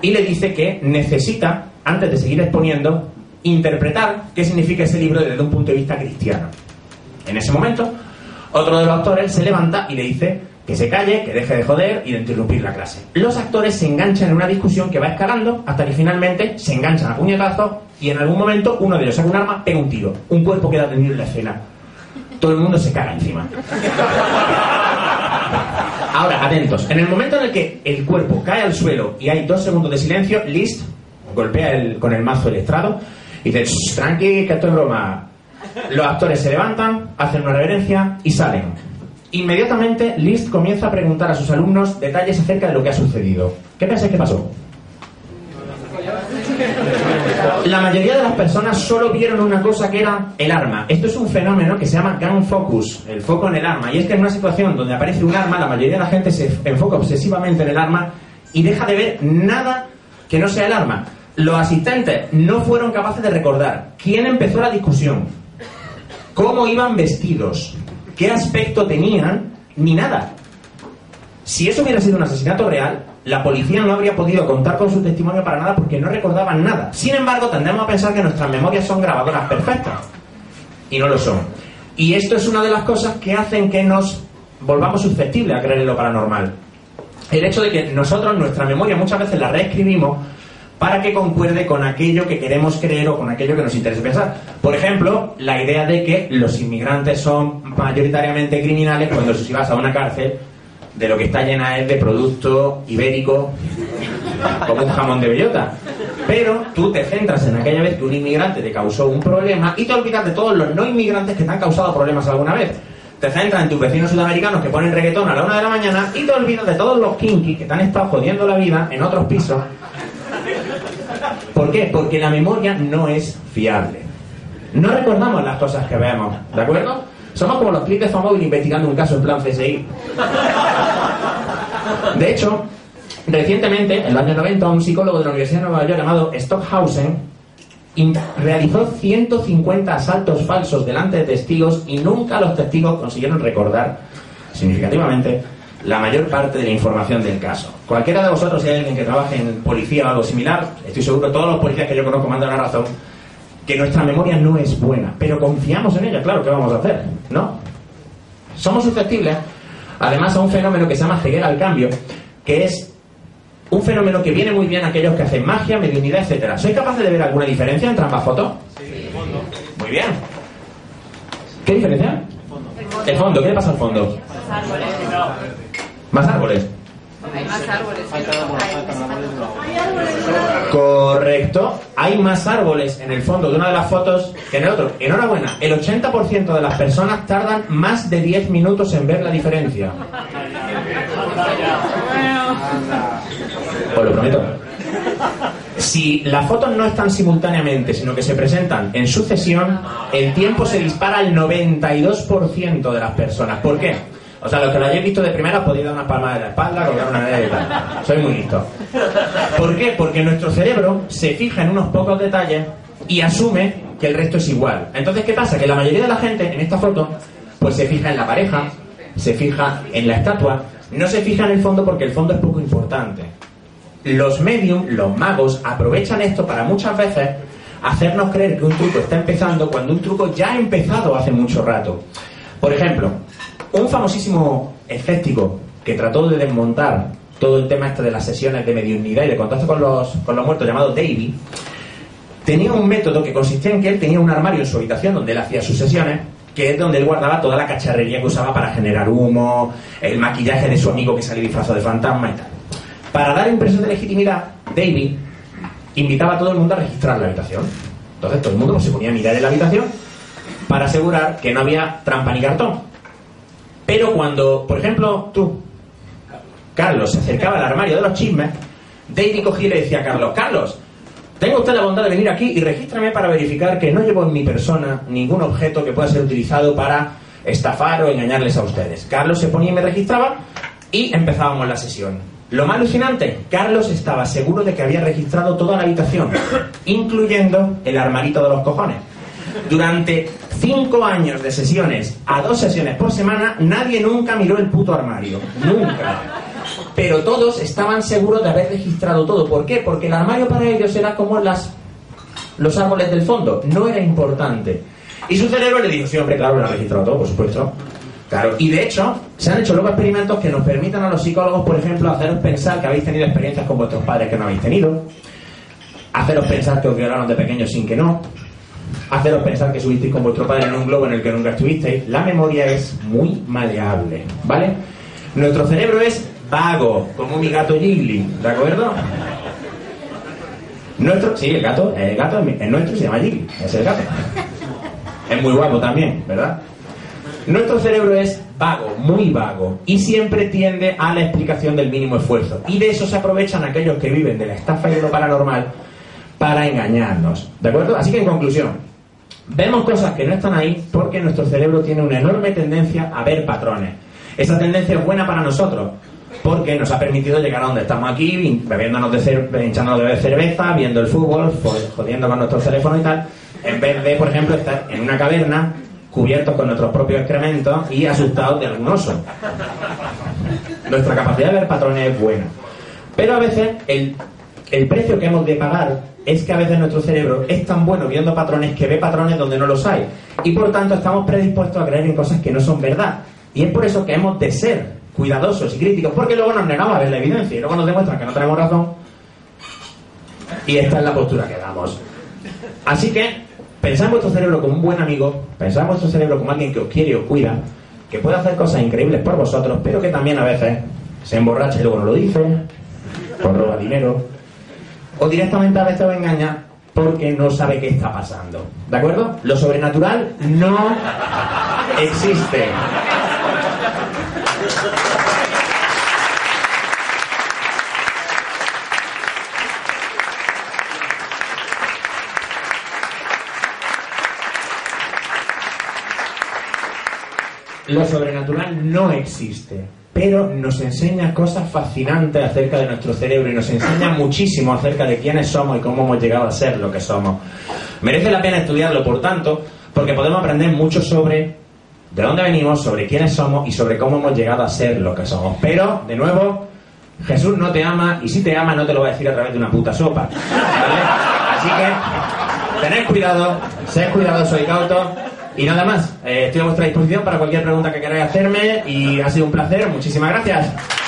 y le dice que necesita, antes de seguir exponiendo, interpretar qué significa ese libro desde un punto de vista cristiano. En ese momento, otro de los actores se levanta y le dice que se calle, que deje de joder y de interrumpir la clase. Los actores se enganchan en una discusión que va escalando hasta que finalmente se enganchan a puñetazos y en algún momento uno de ellos saca un arma, pega un tiro. Un cuerpo queda tenido en la escena. Todo el mundo se caga encima. Ahora, atentos. En el momento en el que el cuerpo cae al suelo y hay dos segundos de silencio, List golpea con el mazo el estrado y dice, "Shh, tranqui, que esto es broma. Los actores se levantan, hacen una reverencia y salen. Inmediatamente, List comienza a preguntar a sus alumnos detalles acerca de lo que ha sucedido. ¿Qué pensáis que pasó? La mayoría de las personas solo vieron una cosa que era el arma. Esto es un fenómeno que se llama gun focus, el foco en el arma. Y es que en una situación donde aparece un arma, la mayoría de la gente se enfoca obsesivamente en el arma y deja de ver nada que no sea el arma. Los asistentes no fueron capaces de recordar quién empezó la discusión, cómo iban vestidos, qué aspecto tenían, ni nada. Si eso hubiera sido un asesinato real, la policía no habría podido contar con su testimonio para nada porque no recordaban nada. Sin embargo, tendemos a pensar que nuestras memorias son grabadoras perfectas. Y no lo son. Y esto es una de las cosas que hacen que nos volvamos susceptibles a creer en lo paranormal. El hecho de que nosotros nuestra memoria muchas veces la reescribimos para que concuerde con aquello que queremos creer o con aquello que nos interesa pensar. Por ejemplo, la idea de que los inmigrantes son mayoritariamente criminales cuando si vas a una cárcel de lo que está llena es de producto ibérico como un jamón de bellota. Pero tú te centras en aquella vez que un inmigrante te causó un problema y te olvidas de todos los no inmigrantes que te han causado problemas alguna vez. Te centras en tus vecinos sudamericanos que ponen reggaetón a la una de la mañana y te olvidas de todos los kinky que te han estado jodiendo la vida en otros pisos. ¿Por qué? Porque la memoria no es fiable. No recordamos las cosas que vemos, ¿de acuerdo? Somos como los clips de Famóvil investigando un caso en plan CSI. De hecho, recientemente, en los años 90, un psicólogo de la Universidad de Nueva York llamado Stockhausen realizó 150 asaltos falsos delante de testigos y nunca los testigos consiguieron recordar significativamente la mayor parte de la información del caso. Cualquiera de vosotros, si hay alguien que trabaje en policía o algo similar, estoy seguro que todos los policías que yo conozco dado la razón, que nuestra memoria no es buena, pero confiamos en ella, claro, ¿qué vamos a hacer? ¿No? Somos susceptibles, además, a un fenómeno que se llama ceguera al cambio, que es un fenómeno que viene muy bien a aquellos que hacen magia, mediunidad, etcétera. ¿Sois capaces de ver alguna diferencia entre ambas fotos? Muy bien. ¿Qué diferencia? El fondo, ¿qué le pasa al fondo? Los árboles. Más árboles. Hay más árboles. Correcto. Hay más árboles en el fondo de una de las fotos que en el otro. Enhorabuena. El 80% de las personas tardan más de 10 minutos en ver la diferencia. Os lo prometo. Si las fotos no están simultáneamente, sino que se presentan en sucesión, el tiempo se dispara al 92% de las personas. ¿Por qué? O sea, los que lo hayáis visto de primera podéis dar una palma de la espalda, colgar una medalla y. Soy muy listo. ¿Por qué? Porque nuestro cerebro se fija en unos pocos detalles y asume que el resto es igual. Entonces, ¿qué pasa? Que la mayoría de la gente en esta foto, pues se fija en la pareja, se fija en la estatua, no se fija en el fondo porque el fondo es poco importante. Los medium, los magos, aprovechan esto para muchas veces hacernos creer que un truco está empezando cuando un truco ya ha empezado hace mucho rato. Por ejemplo, un famosísimo escéptico que trató de desmontar todo el tema este de las sesiones de mediunidad y de contacto con los, con los muertos llamado Davy, tenía un método que consistía en que él tenía un armario en su habitación donde él hacía sus sesiones, que es donde él guardaba toda la cacharrería que usaba para generar humo, el maquillaje de su amigo que salía disfrazado de fantasma y tal. Para dar impresión de legitimidad, David invitaba a todo el mundo a registrar la habitación. Entonces todo el mundo se ponía a mirar en la habitación para asegurar que no había trampa ni cartón. Pero cuando, por ejemplo, tú, Carlos, se acercaba al armario de los chismes, David cogía y le decía a Carlos, Carlos, tengo usted la bondad de venir aquí y regístrame para verificar que no llevo en mi persona ningún objeto que pueda ser utilizado para estafar o engañarles a ustedes. Carlos se ponía y me registraba y empezábamos la sesión. Lo más alucinante, Carlos estaba seguro de que había registrado toda la habitación, incluyendo el armarito de los cojones. Durante cinco años de sesiones, a dos sesiones por semana, nadie nunca miró el puto armario. Nunca. Pero todos estaban seguros de haber registrado todo. ¿Por qué? Porque el armario para ellos era como las, los árboles del fondo. No era importante. Y su cerebro le dijo, sí, hombre, claro, lo ha registrado todo, por supuesto. Claro, y de hecho, se han hecho luego experimentos que nos permitan a los psicólogos, por ejemplo, haceros pensar que habéis tenido experiencias con vuestros padres que no habéis tenido, haceros pensar que os violaron de pequeños sin que no, haceros pensar que subisteis con vuestro padre en un globo en el que nunca estuvisteis. La memoria es muy maleable, ¿vale? Nuestro cerebro es vago, como mi gato Jiggly, ¿de acuerdo? Nuestro, sí, el gato, el gato es nuestro se llama Jiggly, es el gato. Es muy guapo también, ¿verdad? Nuestro cerebro es vago, muy vago, y siempre tiende a la explicación del mínimo esfuerzo. Y de eso se aprovechan aquellos que viven de la estafa y de lo paranormal para engañarnos. ¿De acuerdo? Así que en conclusión, vemos cosas que no están ahí porque nuestro cerebro tiene una enorme tendencia a ver patrones. Esa tendencia es buena para nosotros porque nos ha permitido llegar a donde estamos aquí, bebiéndonos de cer- hinchándonos de cerveza, viendo el fútbol, jodiendo con nuestros teléfonos y tal, en vez de, por ejemplo, estar en una caverna cubiertos con nuestros propios excrementos y asustados de algún oso. Nuestra capacidad de ver patrones es buena. Pero a veces el, el precio que hemos de pagar es que a veces nuestro cerebro es tan bueno viendo patrones que ve patrones donde no los hay. Y por tanto estamos predispuestos a creer en cosas que no son verdad. Y es por eso que hemos de ser cuidadosos y críticos, porque luego nos negamos a ver la evidencia y luego nos demuestran que no tenemos razón. Y esta es la postura que damos. Así que pensad en vuestro cerebro como un buen amigo, pensad en vuestro cerebro como alguien que os quiere y os cuida, que puede hacer cosas increíbles por vosotros, pero que también a veces se emborracha y luego no lo dice, os roba dinero, o directamente a veces os engaña porque no sabe qué está pasando. ¿De acuerdo? Lo sobrenatural no existe. Lo sobrenatural no existe, pero nos enseña cosas fascinantes acerca de nuestro cerebro y nos enseña muchísimo acerca de quiénes somos y cómo hemos llegado a ser lo que somos. Merece la pena estudiarlo, por tanto, porque podemos aprender mucho sobre de dónde venimos, sobre quiénes somos y sobre cómo hemos llegado a ser lo que somos. Pero, de nuevo, Jesús no te ama y si te ama no te lo va a decir a través de una puta sopa. Así que, tened cuidado, sed cuidadosos y cautos. Y nada más, eh, estoy a vuestra disposición para cualquier pregunta que queráis hacerme y ha sido un placer. Muchísimas gracias.